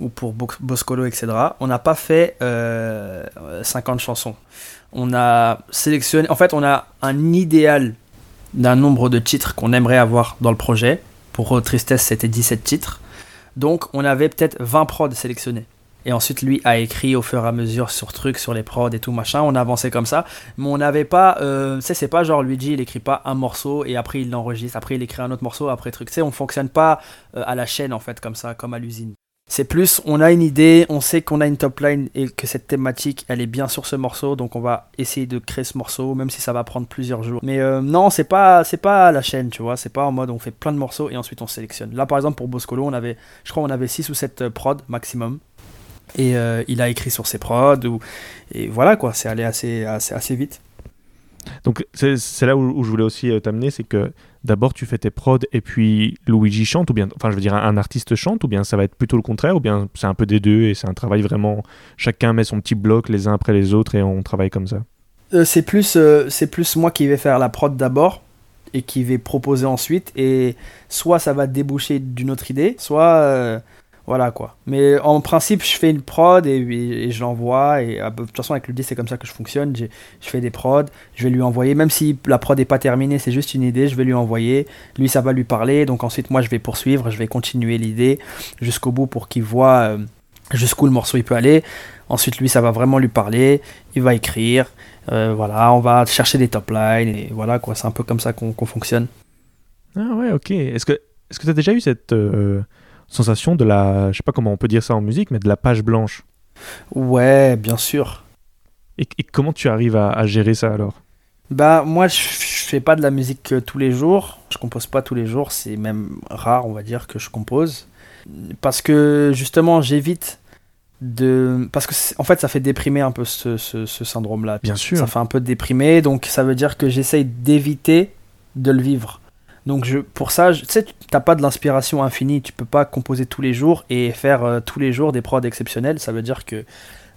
ou pour Bo- Boscolo, etc., on n'a pas fait euh, 50 chansons. On a sélectionné, en fait, on a un idéal d'un nombre de titres qu'on aimerait avoir dans le projet. Pour Tristesse, c'était 17 titres. Donc, on avait peut-être 20 prods sélectionnés. Et ensuite, lui a écrit au fur et à mesure sur trucs, sur les prods et tout machin. On a avancé comme ça. Mais on n'avait pas. Euh, c'est pas genre Luigi, il écrit pas un morceau et après il l'enregistre. Après, il écrit un autre morceau, après truc. Tu sais, on fonctionne pas euh, à la chaîne en fait, comme ça, comme à l'usine. C'est plus, on a une idée, on sait qu'on a une top line et que cette thématique, elle est bien sur ce morceau, donc on va essayer de créer ce morceau, même si ça va prendre plusieurs jours. Mais euh, non, c'est pas, c'est pas la chaîne, tu vois, c'est pas en mode on fait plein de morceaux et ensuite on sélectionne. Là, par exemple, pour Boscolo, on avait, je crois, on avait 6 ou 7 prods maximum. Et euh, il a écrit sur ses prods, et voilà quoi, c'est allé assez, assez, assez vite. Donc c'est là où, je voulais aussi euh, t'amener, c'est que d'abord tu fais tes prods et puis Luigi chante, ou bien, enfin je veux dire un, artiste chante, ou bien ça va être plutôt le contraire, ou bien c'est un peu des deux et c'est un travail vraiment, chacun met son petit bloc les uns après les autres et on travaille comme ça? Euh, c'est plus, euh, c'est plus moi qui vais faire la prod d'abord et qui vais proposer ensuite. Et soit ça va déboucher d'une autre idée, soit euh, voilà quoi. Mais en principe, je fais une prod et, je l'envoie. Et ah, bah, de toute façon, avec le c'est comme ça que je fonctionne. Je fais des prods, je vais lui envoyer. Même si la prod n'est pas terminée, c'est juste une idée, je vais lui envoyer. Lui, ça va lui parler. Donc ensuite, moi, je vais poursuivre, je vais continuer l'idée jusqu'au bout pour qu'il voit euh, jusqu'où le morceau il peut aller. Ensuite, lui, ça va vraiment lui parler. Il va écrire. Euh, voilà, on va chercher des top lines et voilà quoi, c'est un peu comme ça qu'on qu'on fonctionne. Ah ouais, ok. Est-ce que est-ce que tu as déjà eu cette euh, sensation de la, je sais pas comment on peut dire ça en musique, mais de la page blanche Ouais, bien sûr. et, et comment tu arrives à, à gérer ça alors? Bah moi je, je fais pas de la musique euh, tous les jours, je compose pas tous les jours, c'est même rare on va dire que je compose parce que justement j'évite de parce que en fait ça fait déprimer un peu ce, ce, ce syndrome là. Bien sûr. Ça fait un peu déprimer donc ça veut dire que j'essaye d'éviter de le vivre. Donc je, pour ça, tu sais, t'as pas de l'inspiration infinie, tu peux pas composer tous les jours et faire euh, tous les jours des prods exceptionnels, ça veut dire que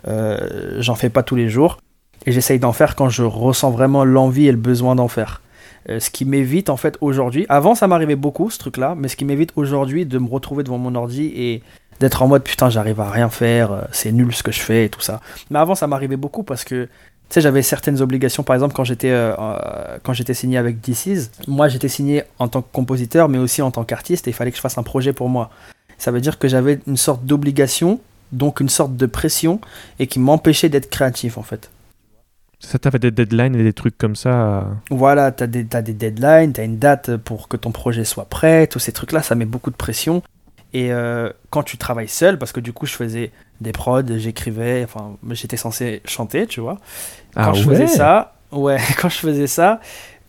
euh, j'en fais pas tous les jours et j'essaye d'en faire quand je ressens vraiment l'envie et le besoin d'en faire. Euh, ce qui m'évite en fait aujourd'hui, avant ça m'arrivait beaucoup ce truc là, mais ce qui m'évite aujourd'hui de me retrouver devant mon ordi et d'être en mode putain j'arrive à rien faire, c'est nul ce que je fais et tout ça. Mais avant ça m'arrivait beaucoup parce que tu sais j'avais certaines obligations par exemple quand j'étais euh, euh, quand j'étais signé avec DC's, moi j'étais signé en tant que compositeur mais aussi en tant qu'artiste et il fallait que je fasse un projet pour moi. Ça veut dire que j'avais une sorte d'obligation, donc une sorte de pression et qui m'empêchait d'être créatif en fait. Ça t'a fait des deadlines et des trucs comme ça Voilà, t'as des, t'as des deadlines, t'as une date pour que ton projet soit prêt, tous ces trucs-là, ça met beaucoup de pression. Et euh, quand tu travailles seul, parce que du coup je faisais des prods, j'écrivais, enfin j'étais censé chanter, tu vois. Quand Ah je ouais faisais ça, ouais, quand je faisais ça,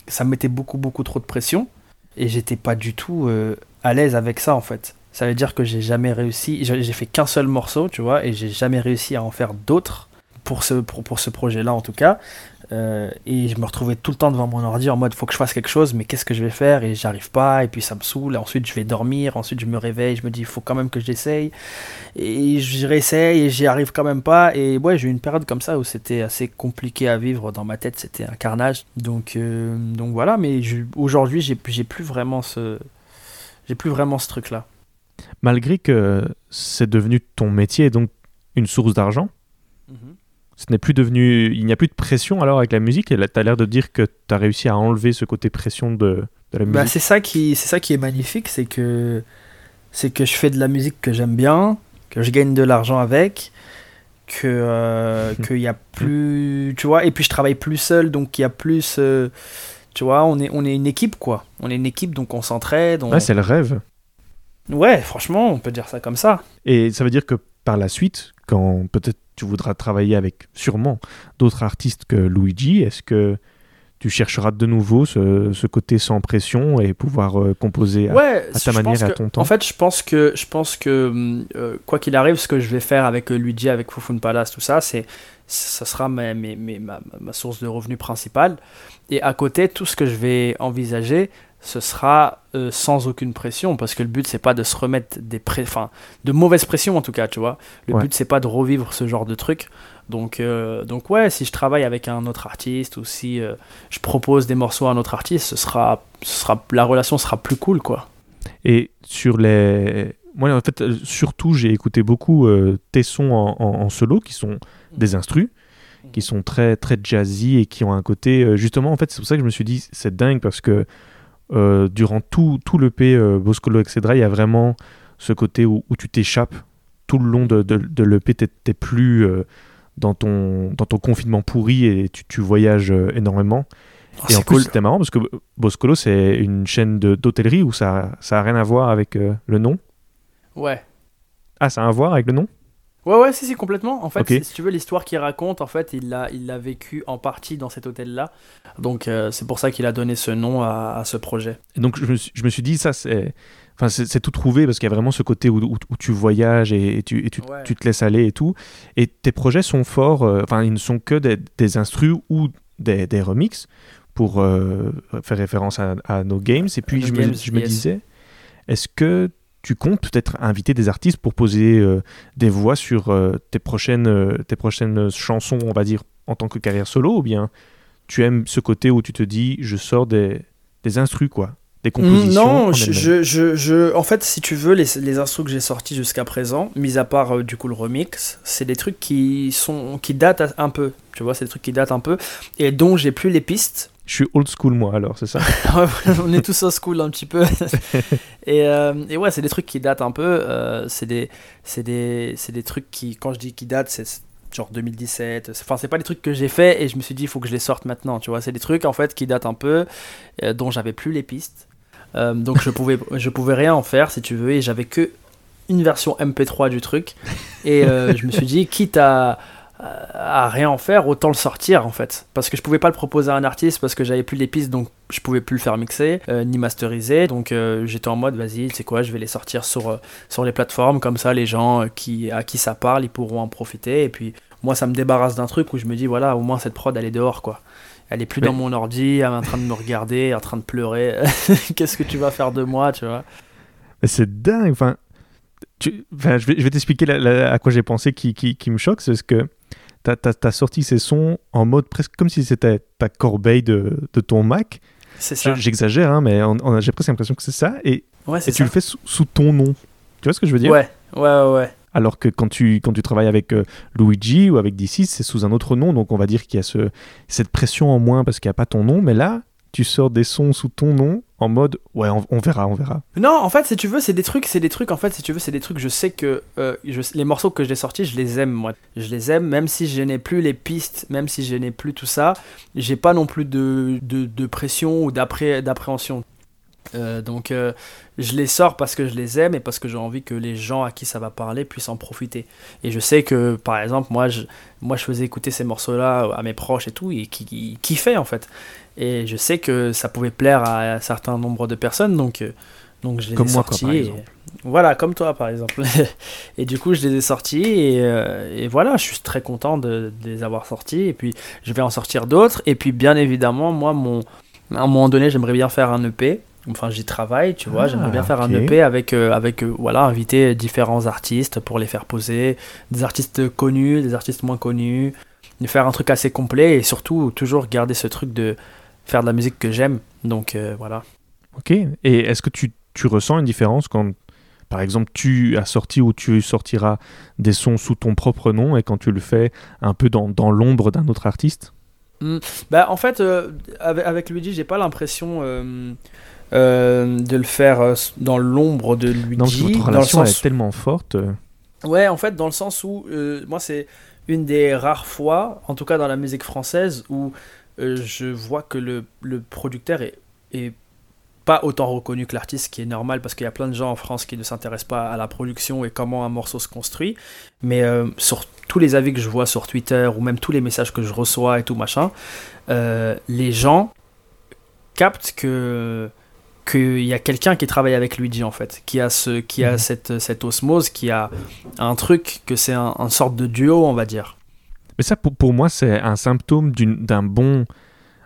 ça me mettait beaucoup beaucoup trop de pression et j'étais pas du tout euh, à l'aise avec ça en fait. Ça veut dire que j'ai jamais réussi, j'ai j'ai fait qu'un seul morceau, tu vois, et j'ai jamais réussi à en faire d'autres pour ce, pour, pour ce projet-là en tout cas. Euh, et je me retrouvais tout le temps devant mon ordi en mode faut que je fasse quelque chose, mais qu'est-ce que je vais faire? Et j'arrive pas, et puis ça me saoule. Ensuite je vais dormir, ensuite je me réveille, je me dis faut quand même que j'essaye. Et je réessaye et j'y arrive quand même pas. Et ouais, j'ai eu une période comme ça où c'était assez compliqué à vivre dans ma tête, c'était un carnage. Donc, euh, donc voilà, mais aujourd'hui j'ai plus vraiment ce. j'ai plus vraiment ce truc là. Malgré que c'est devenu ton métier donc une source d'argent, ce n'est plus devenu. Il n'y a plus de pression alors avec la musique. Et tu as l'air de dire que tu as réussi à enlever ce côté pression de, de la Bah, musique. c'est ça qui c'est ça qui est magnifique, c'est que c'est que je fais de la musique que j'aime bien, que je gagne de l'argent avec, que euh, qu'il y a plus, tu vois, et puis je travaille plus seul, donc il y a plus, euh, tu vois, on est on est une équipe quoi, on est une équipe, donc on s'entraide. on- Ouais, c'est le rêve. Ouais, franchement, on peut dire ça comme ça. Et ça veut dire que par la suite, quand peut-être tu voudras travailler avec sûrement d'autres artistes que Luigi, est-ce que tu chercheras de nouveau ce, ce côté sans pression et pouvoir euh, composer à- ouais, à ta manière et à ton temps? En fait, je pense que je pense que hum, euh, quoi qu'il arrive, ce que je vais faire avec euh, Luigi, avec Fufun Palace, tout ça, c'est ça sera ma, ma source de revenus principale. Et à côté, tout ce que je vais envisager, ce sera euh, sans aucune pression, parce que le but c'est pas de se remettre des pré... enfin, de mauvaises pressions en tout cas, tu vois. Le Ouais. but c'est pas de revivre ce genre de truc. Donc, euh, donc ouais, si je travaille avec un autre artiste ou si euh, je propose des morceaux à un autre artiste, ce sera, ce sera, la relation sera plus cool, quoi. Et sur les. Moi, en fait, surtout, j'ai écouté beaucoup tes sons en, en- en solo qui sont des instrus, qui sont très, très jazzy et qui ont un côté. justement, en fait, c'est pour ça que je me suis dit, c'est dingue parce que euh, durant tout, tout l'EP euh, Boscolo, etc., il y a vraiment ce côté où, où tu t'échappes. Tout le long de, de, de l'EP, t'es t'es plus euh, dans, ton, dans ton confinement pourri et tu, tu voyages énormément. Oh, Et en cool. c'était marrant parce que Boscolo, c'est une chaîne d'hôtellerie où ça, ça a rien à voir avec le nom. Ouais. Ah, ça a à voir avec le nom? Ouais, ouais, si, si, complètement. En fait, si- tu veux, l'histoire qu'il raconte, en fait, il l'a il l'a vécu en partie dans cet hôtel-là. Donc, euh, c'est pour ça qu'il a donné ce nom à, à ce projet. Et donc, je me, suis, je me suis dit, ça, c'est. Enfin, c'est tout trouvé parce qu'il y a vraiment ce côté où, où- où tu voyages et, et tu, et tu, Ouais. tu te laisses aller et tout. Et tes projets sont forts, euh, enfin, ils ne sont que des, des instrus ou des, des remixes pour euh, faire référence à, à nos games. Et puis, nos je, me, disais, est-ce que tu comptes peut-être inviter des artistes pour poser euh, des voix sur euh, tes, prochaines, euh, tes prochaines chansons, on va dire, en tant que carrière solo Ou bien tu aimes ce côté où tu te dis, je sors des, des instrus, quoi des compositions non, en je, elles-mêmes. je, je, je- en fait, si tu veux, les, les instrus que j'ai sortis jusqu'à présent, mis à part euh, du coup le remix, c'est des trucs qui sont qui datent un peu. Tu vois, c'est des trucs qui datent un peu et dont j'ai plus les pistes. Je suis old school, moi, alors, c'est ça? On est tous au school un petit peu. et, euh, et ouais, c'est des trucs qui datent un peu. euh, c'est des, des, des trucs qui, quand je dis qui datent, c'est genre 2017. C'est- Enfin, c'est pas des trucs que j'ai fait et je me suis dit, il faut que je les sorte maintenant. Tu vois, c'est des trucs en fait qui datent un peu, euh, dont j'avais plus les pistes. Euh, donc je pouvais, je pouvais rien en faire si tu veux et j'avais que une version MP3 du truc. Et euh, je me suis dit, quitte à à rien en faire, autant le sortir en fait. Parce que je pouvais pas le proposer à un artiste parce que j'avais plus les pistes donc je pouvais plus le faire mixer euh, ni masteriser. Donc euh, j'étais en mode vas-y, tu sais quoi, je vais les sortir sur, euh, sur les plateformes comme ça les gens qui, à qui ça parle ils pourront en profiter. Et puis moi ça me débarrasse d'un truc où je me dis voilà, au moins cette prod elle est dehors quoi. Elle est plus dans mon ordi, elle est en train de me regarder, en train de pleurer. Qu'est-ce que tu vas faire de moi, tu vois? Mais c'est dingue. Enfin, tu- enfin, je vais, je vais t'expliquer à quoi j'ai pensé qui, qui, qui me choque. C'est ce que tu as, sorti ces sons en mode presque comme si c'était ta corbeille de, de ton Mac. C'est ça. Je- J'exagère, hein, mais j'ai presque l'impression que c'est ça. Et, Ouais, et c'est tu le fais sous, sous ton nom. Tu vois ce que je veux dire? Ouais, ouais, ouais, ouais. Alors que quand tu, quand tu travailles avec euh, Luigi ou avec DC, c'est sous un autre nom. Donc on va dire qu'il y a ce, cette pression en moins parce qu'il n'y a pas ton nom. Mais là, tu sors des sons sous ton nom en mode ouais, on, verra, on verra. Non, en fait, si tu veux, c'est des trucs, c'est des trucs, en fait, si tu veux, c'est des trucs, je sais que euh, les morceaux que j'ai sortis, je les aime, moi. Je les aime, même si je n'ai plus les pistes, même si je n'ai plus tout ça, j'ai pas non plus de, de, de pression ou d'appré- d'appréhension. Euh, donc, euh, je les sors parce que je les aime et parce que j'ai envie que les gens à qui ça va parler puissent en profiter. Et je sais que, par exemple, moi, je, moi, je faisais écouter ces morceaux-là à mes proches et tout, et qui, kiffaient, en fait. Et je sais que ça pouvait plaire à un certain nombre de personnes, donc, euh, donc je les Comme ai moi, quoi, sortis. par et- exemple. Voilà, comme toi, par exemple. et du coup, je les ai sortis, et, euh, et voilà, je suis très content de, de les avoir sortis, et puis je vais en sortir d'autres. Et puis, bien évidemment, moi, mon, à un moment donné, j'aimerais bien faire un EP. Enfin, j'y travaille, tu vois. Ah, j'aimerais bien faire un EP avec, euh, avec euh, voilà, inviter différents artistes pour les faire poser, des artistes connus, des artistes moins connus, faire un truc assez complet et surtout toujours garder ce truc de faire de la musique que j'aime. Donc euh, voilà. Ok. Et est-ce que tu tu ressens une différence quand, par exemple, tu as sorti ou tu sortiras des sons sous ton propre nom et quand tu le fais un peu dans, dans l'ombre d'un autre artiste? Bah, en fait, euh, avec, avec Luigi, j'ai pas l'impression euh, euh, de le faire euh, dans l'ombre de Luigi. Non, parce que votre dans le relation elle est tellement forte. euh, Ouais, en fait, dans le sens où euh, moi, c'est une des rares fois, en tout cas dans la musique française, où euh, je vois que le, le producteur est, est pas autant reconnu que l'artiste, ce qui est normal parce qu'il y a plein de gens en France qui ne s'intéressent pas à la production et comment un morceau se construit. Mais euh, sur tous les avis que je vois sur Twitter ou même tous les messages que je reçois et tout machin, euh, les gens captent que qu'il y a quelqu'un qui travaille avec Luigi en fait, qui a ce, qui a Mhm. cette, cette osmose, qui a un truc que c'est un, un sorte de duo, on va dire. Mais ça, pour, pour moi, c'est un symptôme d'un bon,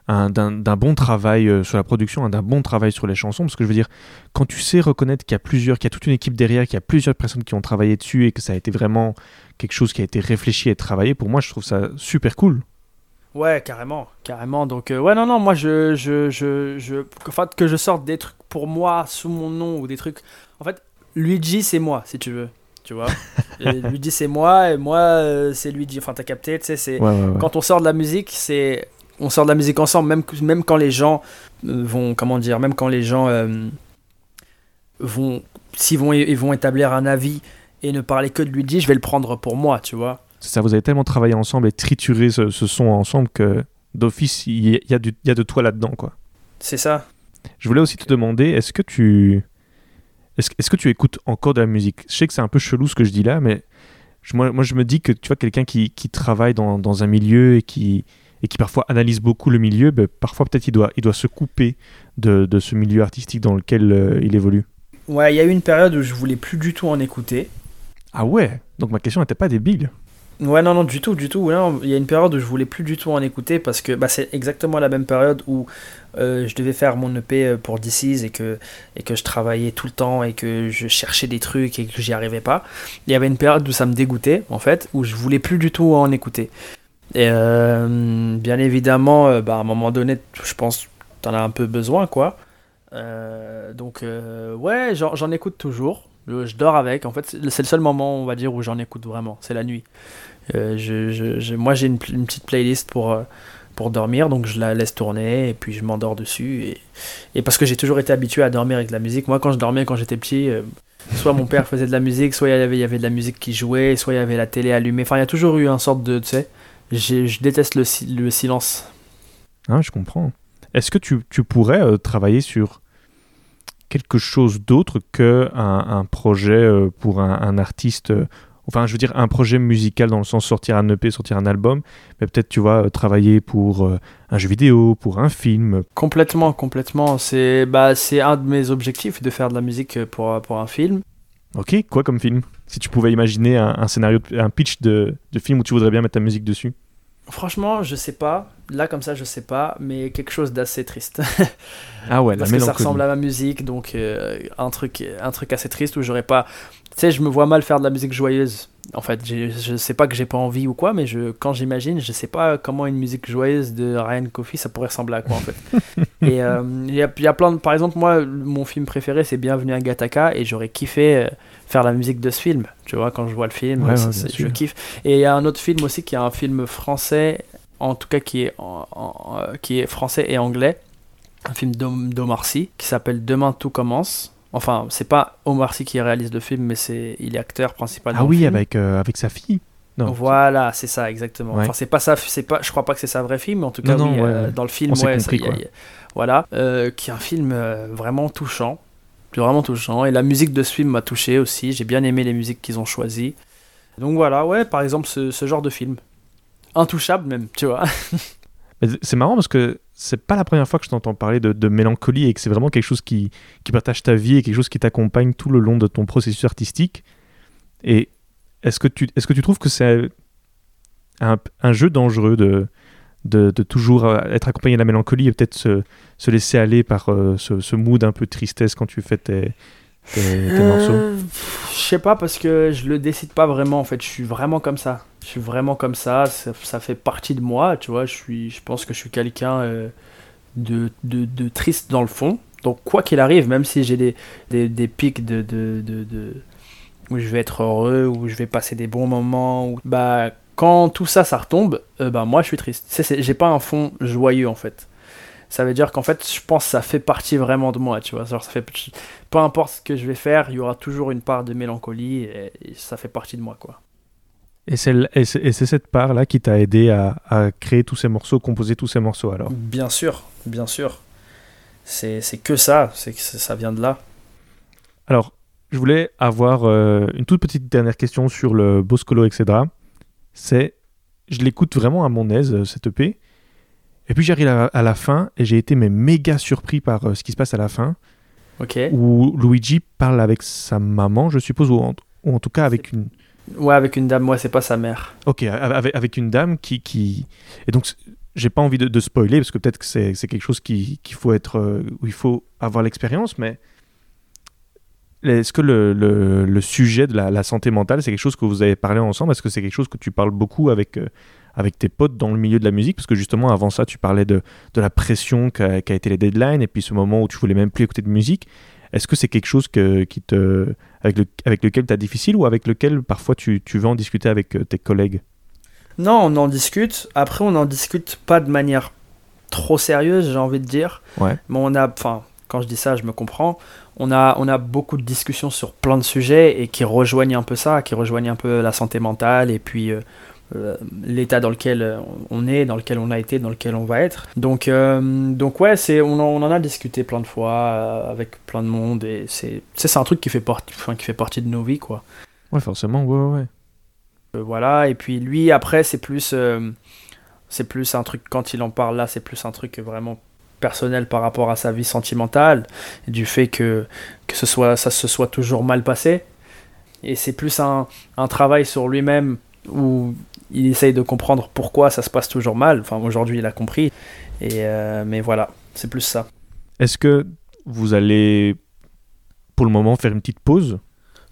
un- bon travail euh, sur la production, hein, d'un bon travail sur les chansons. Parce que je veux dire, quand tu sais reconnaître qu'il y a plusieurs, qu'il y a toute une équipe derrière, qu'il y a plusieurs personnes qui ont travaillé dessus et que ça a été vraiment quelque chose qui a été réfléchi et travaillé, pour moi, je trouve ça super cool. Ouais, carrément, carrément. Donc, euh, ouais, non, non, moi, je, je, je, je, enfin, que je sorte des trucs pour moi sous mon nom ou des trucs. En fait, Luigi, c'est moi, si tu veux. Tu vois Et Luigi, c'est moi, et moi, euh, c'est Luigi. Enfin, t'as capté, tu sais, c'est. Ouais, ouais, ouais. Quand on sort de la musique, c'est. On sort de la musique ensemble, même, même quand les gens euh, vont. Comment dire Même quand les gens euh, vont. S'ils vont, ils vont établir un avis et ne parler que de Luigi, je vais le prendre pour moi, tu vois. Ça, vous avez tellement travaillé ensemble et trituré ce, ce son ensemble que d'office, il y, a- il y a du- il y a de toi là-dedans, quoi. C'est ça. Je voulais aussi te demander, est-ce que tu est-ce, est-ce que tu écoutes encore de la musique? Je sais que c'est un peu chelou ce que je dis là, mais je- moi, moi je me dis que tu vois quelqu'un qui, qui travaille dans, dans un milieu et qui et qui parfois analyse beaucoup le milieu, ben, parfois peut-être il doit il doit se couper de, de ce milieu artistique dans lequel euh, il évolue. Ouais, il y a eu une période où je voulais plus du tout en écouter. Ah ouais? Donc ma question n'était pas débile. Ouais, non, non, du tout, du tout. Il y a une période où je voulais plus du tout en écouter parce que bah, c'est exactement la même période où euh, je devais faire mon EP euh, pour DC's et que, et que je travaillais tout le temps et que je cherchais des trucs et que j'y arrivais pas. Il y avait une période où ça me dégoûtait, en fait, où je voulais plus du tout en écouter. Et euh, bien évidemment, bah, à un moment donné, je pense t'en as un peu besoin, quoi. Donc, ouais, j'en écoute toujours. Je dors avec. En fait, c'est le seul moment, on va dire, où j'en écoute vraiment. C'est la nuit. Euh, je, je- moi, j'ai une, petite playlist pour, euh, pour dormir, donc je la laisse tourner et puis je m'endors dessus. Et, et parce que j'ai toujours été habitué à dormir avec de la musique. Moi, quand je dormais, quand j'étais petit, euh, soit mon père faisait de la musique, soit il y, avait, il y avait de la musique qui jouait, soit il y avait la télé allumée. Enfin, il y a toujours eu un sorte de. Tu sais, je déteste le, si- le silence. Hein, je comprends. Est-ce que tu, tu pourrais travailler sur quelque chose d'autre que un, projet euh, pour un, un artiste euh, Enfin, je veux dire, un projet musical dans le sens sortir un EP, sortir un album, mais peut-être, tu vois, travailler pour euh, un jeu vidéo, pour un film. Complètement, complètement. C'est bah, c'est un de mes objectifs de faire de la musique pour, pour un film. Ok, quoi comme film? Si tu pouvais imaginer un, un scénario, un pitch de, de film où tu voudrais bien mettre ta musique dessus? Franchement, je sais pas. Là, comme ça, je sais pas, mais quelque chose d'assez triste. Ah ouais, Parce la que ça ressemble à ma musique, donc euh, un, truc, un truc assez triste où j'aurais pas. Tu sais, je me vois mal faire de la musique joyeuse. En fait, je sais pas que j'ai pas envie ou quoi, mais je, quand j'imagine, je sais pas comment une musique joyeuse de Ryan Coffey ça pourrait ressembler à quoi en fait. et euh, il y, a, il y a plein de. Par exemple, moi, mon film préféré c'est Bienvenue à Gattaca et j'aurais kiffé euh, faire la musique de ce film. Tu vois, quand je vois le film, Ouais, ouais, je kiffe. Et il y a un autre film aussi qui est un film français, en tout cas qui est, en- en- euh, qui est français et anglais un film d'Om- d'Omar Sy qui s'appelle Demain tout commence. Enfin, c'est pas Omar Sy qui réalise le film, mais c'est il est acteur principal. Ah oui, avec, euh, avec sa fille. Non. Voilà, c'est ça exactement. Ouais. Enfin, c'est pas ça, c'est pas. Je crois pas que c'est sa vraie film, mais en tout cas, Non, oui, non, ouais, euh, ouais. dans le film, On compris, quoi. voilà, euh, qui est un film vraiment touchant, vraiment touchant. Et la musique de ce film m'a touché aussi. J'ai bien aimé les musiques qu'ils ont choisies. Donc voilà, ouais, par exemple, ce, ce genre de film, intouchable même, tu vois. C'est marrant parce que c'est pas la première fois que je t'entends parler de, mélancolie et que c'est vraiment quelque chose qui, qui partage ta vie et quelque chose qui t'accompagne tout le long de ton processus artistique. Et est-ce que tu, est-ce que tu trouves que c'est un, un jeu dangereux de, de, toujours être accompagné de la mélancolie et peut-être se, se laisser aller par euh, ce, ce mood un peu de tristesse quand tu fais tes, tes, morceaux? Euh, Je sais pas parce que je le décide pas vraiment en fait. Je suis vraiment comme ça. Je suis vraiment comme ça. Ça, fait partie de moi, tu vois. Je suis, je pense que je suis quelqu'un euh, de, de, de triste dans le fond, Donc quoi qu'il arrive, même si j'ai des, des, des pics de, de, de, où je vais être heureux, où je vais passer des bons moments, bah quand tout ça ça retombe, euh, bah moi je suis triste. J'ai pas un fond joyeux en fait. Ça veut dire qu'en fait, je pense que ça fait partie vraiment de moi, tu vois. Genre, ça fait, peu importe ce que je vais faire, il y aura toujours une part de mélancolie et, et ça fait partie de moi, quoi. Et c'est et c'est- et c'est cette part-là qui t'a aidé à, à créer tous ces morceaux, composer tous ces morceaux alors? Bien sûr, bien sûr. C'est c'est que ça, c'est que ça vient de là. Alors, je voulais avoir euh, une toute petite dernière question sur le Boscolo, etc. C'est, je l'écoute vraiment à mon aise, euh, cette EP. Et puis j'arrive à, à la fin et j'ai été mais méga surpris par euh, ce qui se passe à la fin, Ok. où Luigi parle avec sa maman, je suppose, ou en, ou en tout cas avec une, Ouais, avec une dame, moi, c'est pas sa mère. ok, avec, avec une dame qui, qui... et donc j'ai pas envie de, de spoiler parce que peut-être que c'est quelque chose qui- qu'il faut être, euh, où il faut avoir l'expérience, mais est-ce que le, le- le sujet de la, la santé mentale, c'est quelque chose que vous avez parlé ensemble? Est-ce que c'est quelque chose que tu parles beaucoup avec, euh, avec tes potes dans le milieu de la musique Parce que justement, avant ça, tu parlais de, de la pression qu'a été les deadlines et puis ce moment où tu voulais même plus écouter de musique. Est-ce que c'est quelque chose que, qui te, avec, le, avec lequel tu as difficile ou avec lequel parfois tu, tu veux en discuter avec euh, tes collègues? Non, on en discute. Après, on n'en discute pas de manière trop sérieuse, j'ai envie de dire. Ouais. Mais on a, enfin, quand je dis ça, je me comprends. On a, on a beaucoup de discussions sur plein de sujets et qui rejoignent un peu ça, qui rejoignent un peu la santé mentale et puis euh, euh, l'état dans lequel euh, on est, dans lequel on a été, dans lequel on va être. Donc, euh, donc ouais, c'est, on, en, on en a discuté plein de fois euh, avec plein de monde et c'est, c'est, un truc qui fait, partie, enfin, qui fait partie de nos vies, quoi. Ouais, forcément, ouais, ouais, voilà, et puis lui, après, c'est plus, c'est plus un truc, quand il en parle là, c'est plus un truc vraiment personnel par rapport à sa vie sentimentale, du fait que, que ce soit, ça se soit toujours mal passé. Et c'est plus un, un travail sur lui-même où il essaye de comprendre pourquoi ça se passe toujours mal. Enfin, aujourd'hui, il a compris. Et, euh, mais voilà, c'est plus ça. Est-ce que vous allez, pour le moment, faire une petite pause?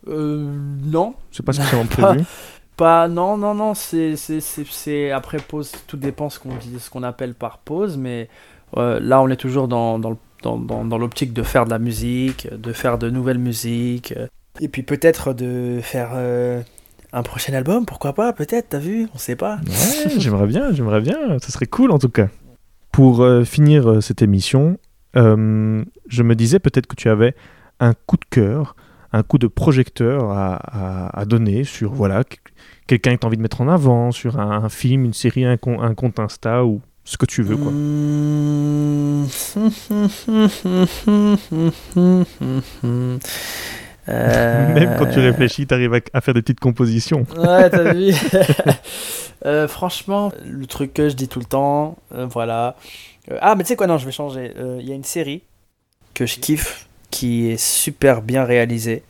Euh, non, C'est pas spécialement prévu. Pas, non, non, non, c'est, c'est, c'est, c'est- après pause, tout dépend ce qu'on dit, ce qu'on appelle par pause, mais euh, là on est toujours dans, dans, dans, dans, dans l'optique de faire de la musique, de faire de nouvelles musiques, et puis peut-être de faire euh, un prochain album, pourquoi pas, peut-être, t'as vu, on sait pas. Ouais, j'aimerais bien, j'aimerais bien. Ça serait cool en tout cas. Pour euh, finir euh, cette émission, euh, je me disais peut-être que tu avais un coup de cœur, un coup de projecteur à, à- à donner sur voilà qu- quelqu'un que tu as envie de mettre en avant, sur un, un film, une série, un, con- un compte Insta ou ce que tu veux quoi. Euh, Même quand tu réfléchis, tu arrives à, à faire des petites compositions. Ouais, t'as vu Euh, Franchement, le truc que je dis tout le temps, euh, voilà. Ah, mais tu sais quoi, non, je vais changer. Il y a une série que je kiffe, qui est super bien réalisée.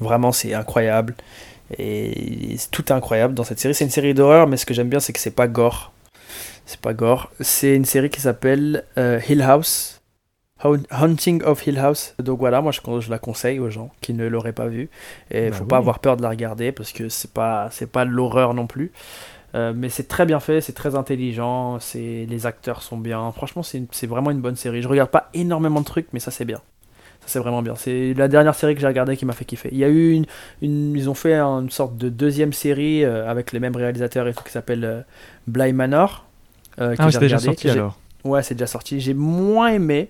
Vraiment, c'est incroyable. Et tout est incroyable dans cette série. C'est une série d'horreur, mais ce que j'aime bien, c'est que c'est pas gore. C'est pas gore. C'est une série qui s'appelle Hill House. Haun- Haunting of Hill House. Donc voilà, moi je, je la conseille aux gens qui ne l'auraient pas vue. Et Bah faut oui. pas avoir peur de la regarder parce que c'est pas c'est pas l'horreur non plus. Euh, mais c'est très bien fait, c'est très intelligent, c'est les acteurs sont bien. Franchement, c'est vraiment une bonne série. Je regarde pas énormément de trucs, mais ça c'est bien. Ça c'est vraiment bien. C'est la dernière série que j'ai regardée qui m'a fait kiffer. Il y a eu une, une- ils ont fait une sorte de deuxième série euh, avec les mêmes réalisateurs et tout qui s'appelle euh, Bly Manor. euh, Ah, c'est déjà sorti alors. Ouais, c'est déjà sorti. J'ai moins aimé,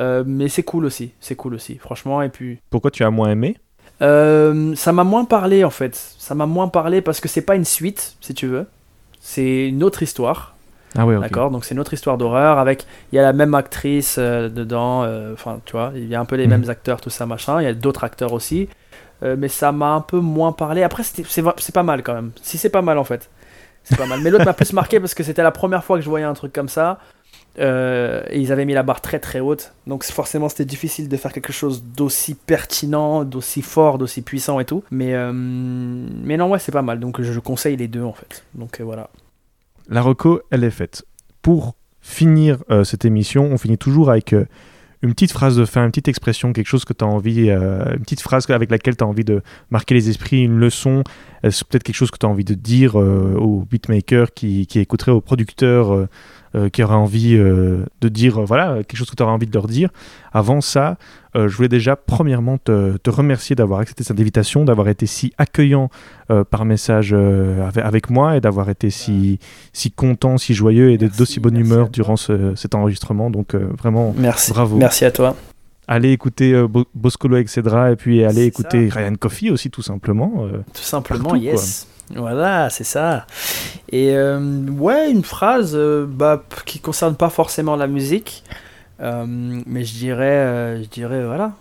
euh, mais c'est cool aussi. C'est cool aussi, franchement. Et puis, Pourquoi tu as moins aimé? Euh, ça m'a moins parlé en fait. Ça m'a moins parlé parce que c'est pas une suite, si tu veux. C'est une autre histoire, Ah ouais, ok. d'accord. Donc c'est une autre histoire d'horreur avec. Il y a la même actrice euh, dedans. Enfin, tu vois, il y a un peu les Mhm. mêmes acteurs, tout ça machin. Il y a d'autres acteurs aussi, mais ça m'a un peu moins parlé. Après, c'est pas mal quand même. Si c'est pas mal en fait, c'est pas mal. Mais l'autre m'a plus marqué parce que c'était la première fois que je voyais un truc comme ça. Euh, et ils avaient mis la barre très très haute. Donc forcément c'était difficile de faire quelque chose d'aussi pertinent, d'aussi fort, d'aussi puissant et tout. Mais, euh, mais non, ouais, c'est pas mal. Donc je, conseille les deux en fait. Donc euh, voilà. La reco, elle est faite. Pour finir cette émission, on finit toujours avec une petite phrase de fin, une petite expression, quelque chose que tu as envie, une petite phrase avec laquelle tu as envie de marquer les esprits, une leçon, peut-être quelque chose que tu as envie de dire euh, aux beatmakers qui, qui écouteraient, aux producteurs, qui aura envie de dire, voilà, quelque chose que tu auras envie de leur dire. Avant ça, je voulais déjà premièrement te, te remercier d'avoir accepté cette invitation, d'avoir été si accueillant par message avec, moi et d'avoir été si, si content, si joyeux et d'aussi bonne humeur durant cet enregistrement. Donc vraiment, merci. bravo. Merci à toi allez écouter euh, Boscolo, etc. Et puis allez écouter Ryan Coffey aussi, tout simplement. Euh, tout simplement, yes. Voilà, c'est ça. Et euh, ouais, une phrase bah, qui concerne pas forcément la musique, mais je dirais, je dirais voilà,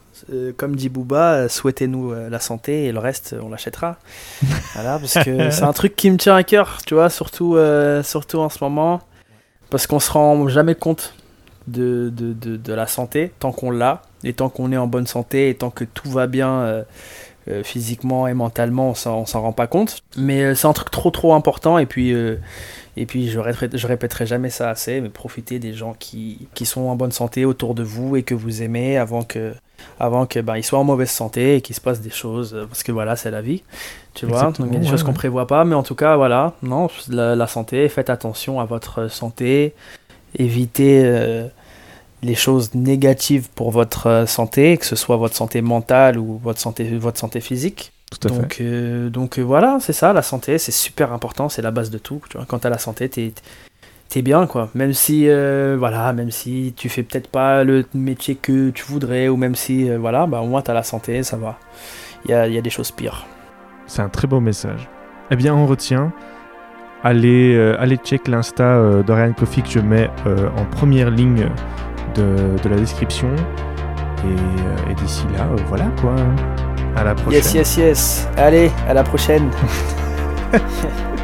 comme dit Booba, souhaitez-nous la santé et le reste, on l'achètera. voilà, parce que c'est un truc qui me tient à cœur, tu vois, surtout, surtout en ce moment, parce qu'on se rend jamais compte de, de, de, de la santé tant qu'on l'a. Et tant qu'on est en bonne santé et tant que tout va bien euh, euh, physiquement et mentalement, on s'en rend pas compte. Mais euh, c'est un truc trop trop important. Et puis, et puis je, répéterai, je répéterai jamais ça assez, mais profitez des gens qui, qui, sont en bonne santé autour de vous et que vous aimez avant que avant que ben, ils soient en mauvaise santé et qu'il se passe des choses parce que voilà c'est la vie tu vois donc il y a des choses qu'on prévoit pas mais en tout cas voilà non la, la, santé faites attention à votre santé évitez les choses négatives pour votre euh, santé, que ce soit votre santé mentale ou votre santé, votre santé physique. Tout à donc, fait. Euh, donc euh, voilà, c'est ça, la santé, c'est super important, c'est la base de tout. Tu vois, quand tu as la santé, tu es, bien, quoi. Même si, voilà, même si tu fais peut-être pas le métier que tu voudrais, ou même si, voilà, bah, au moins tu as la santé, ça va. Il y a, y a, des choses pires. C'est un très beau message. Eh bien, on retient. Allez, allez check l'insta d'Oriane Coffee que je mets en première ligne de, la description. Et, euh, d'ici là, euh, voilà quoi. À la prochaine. Yes, yes, yes. Allez, à la prochaine.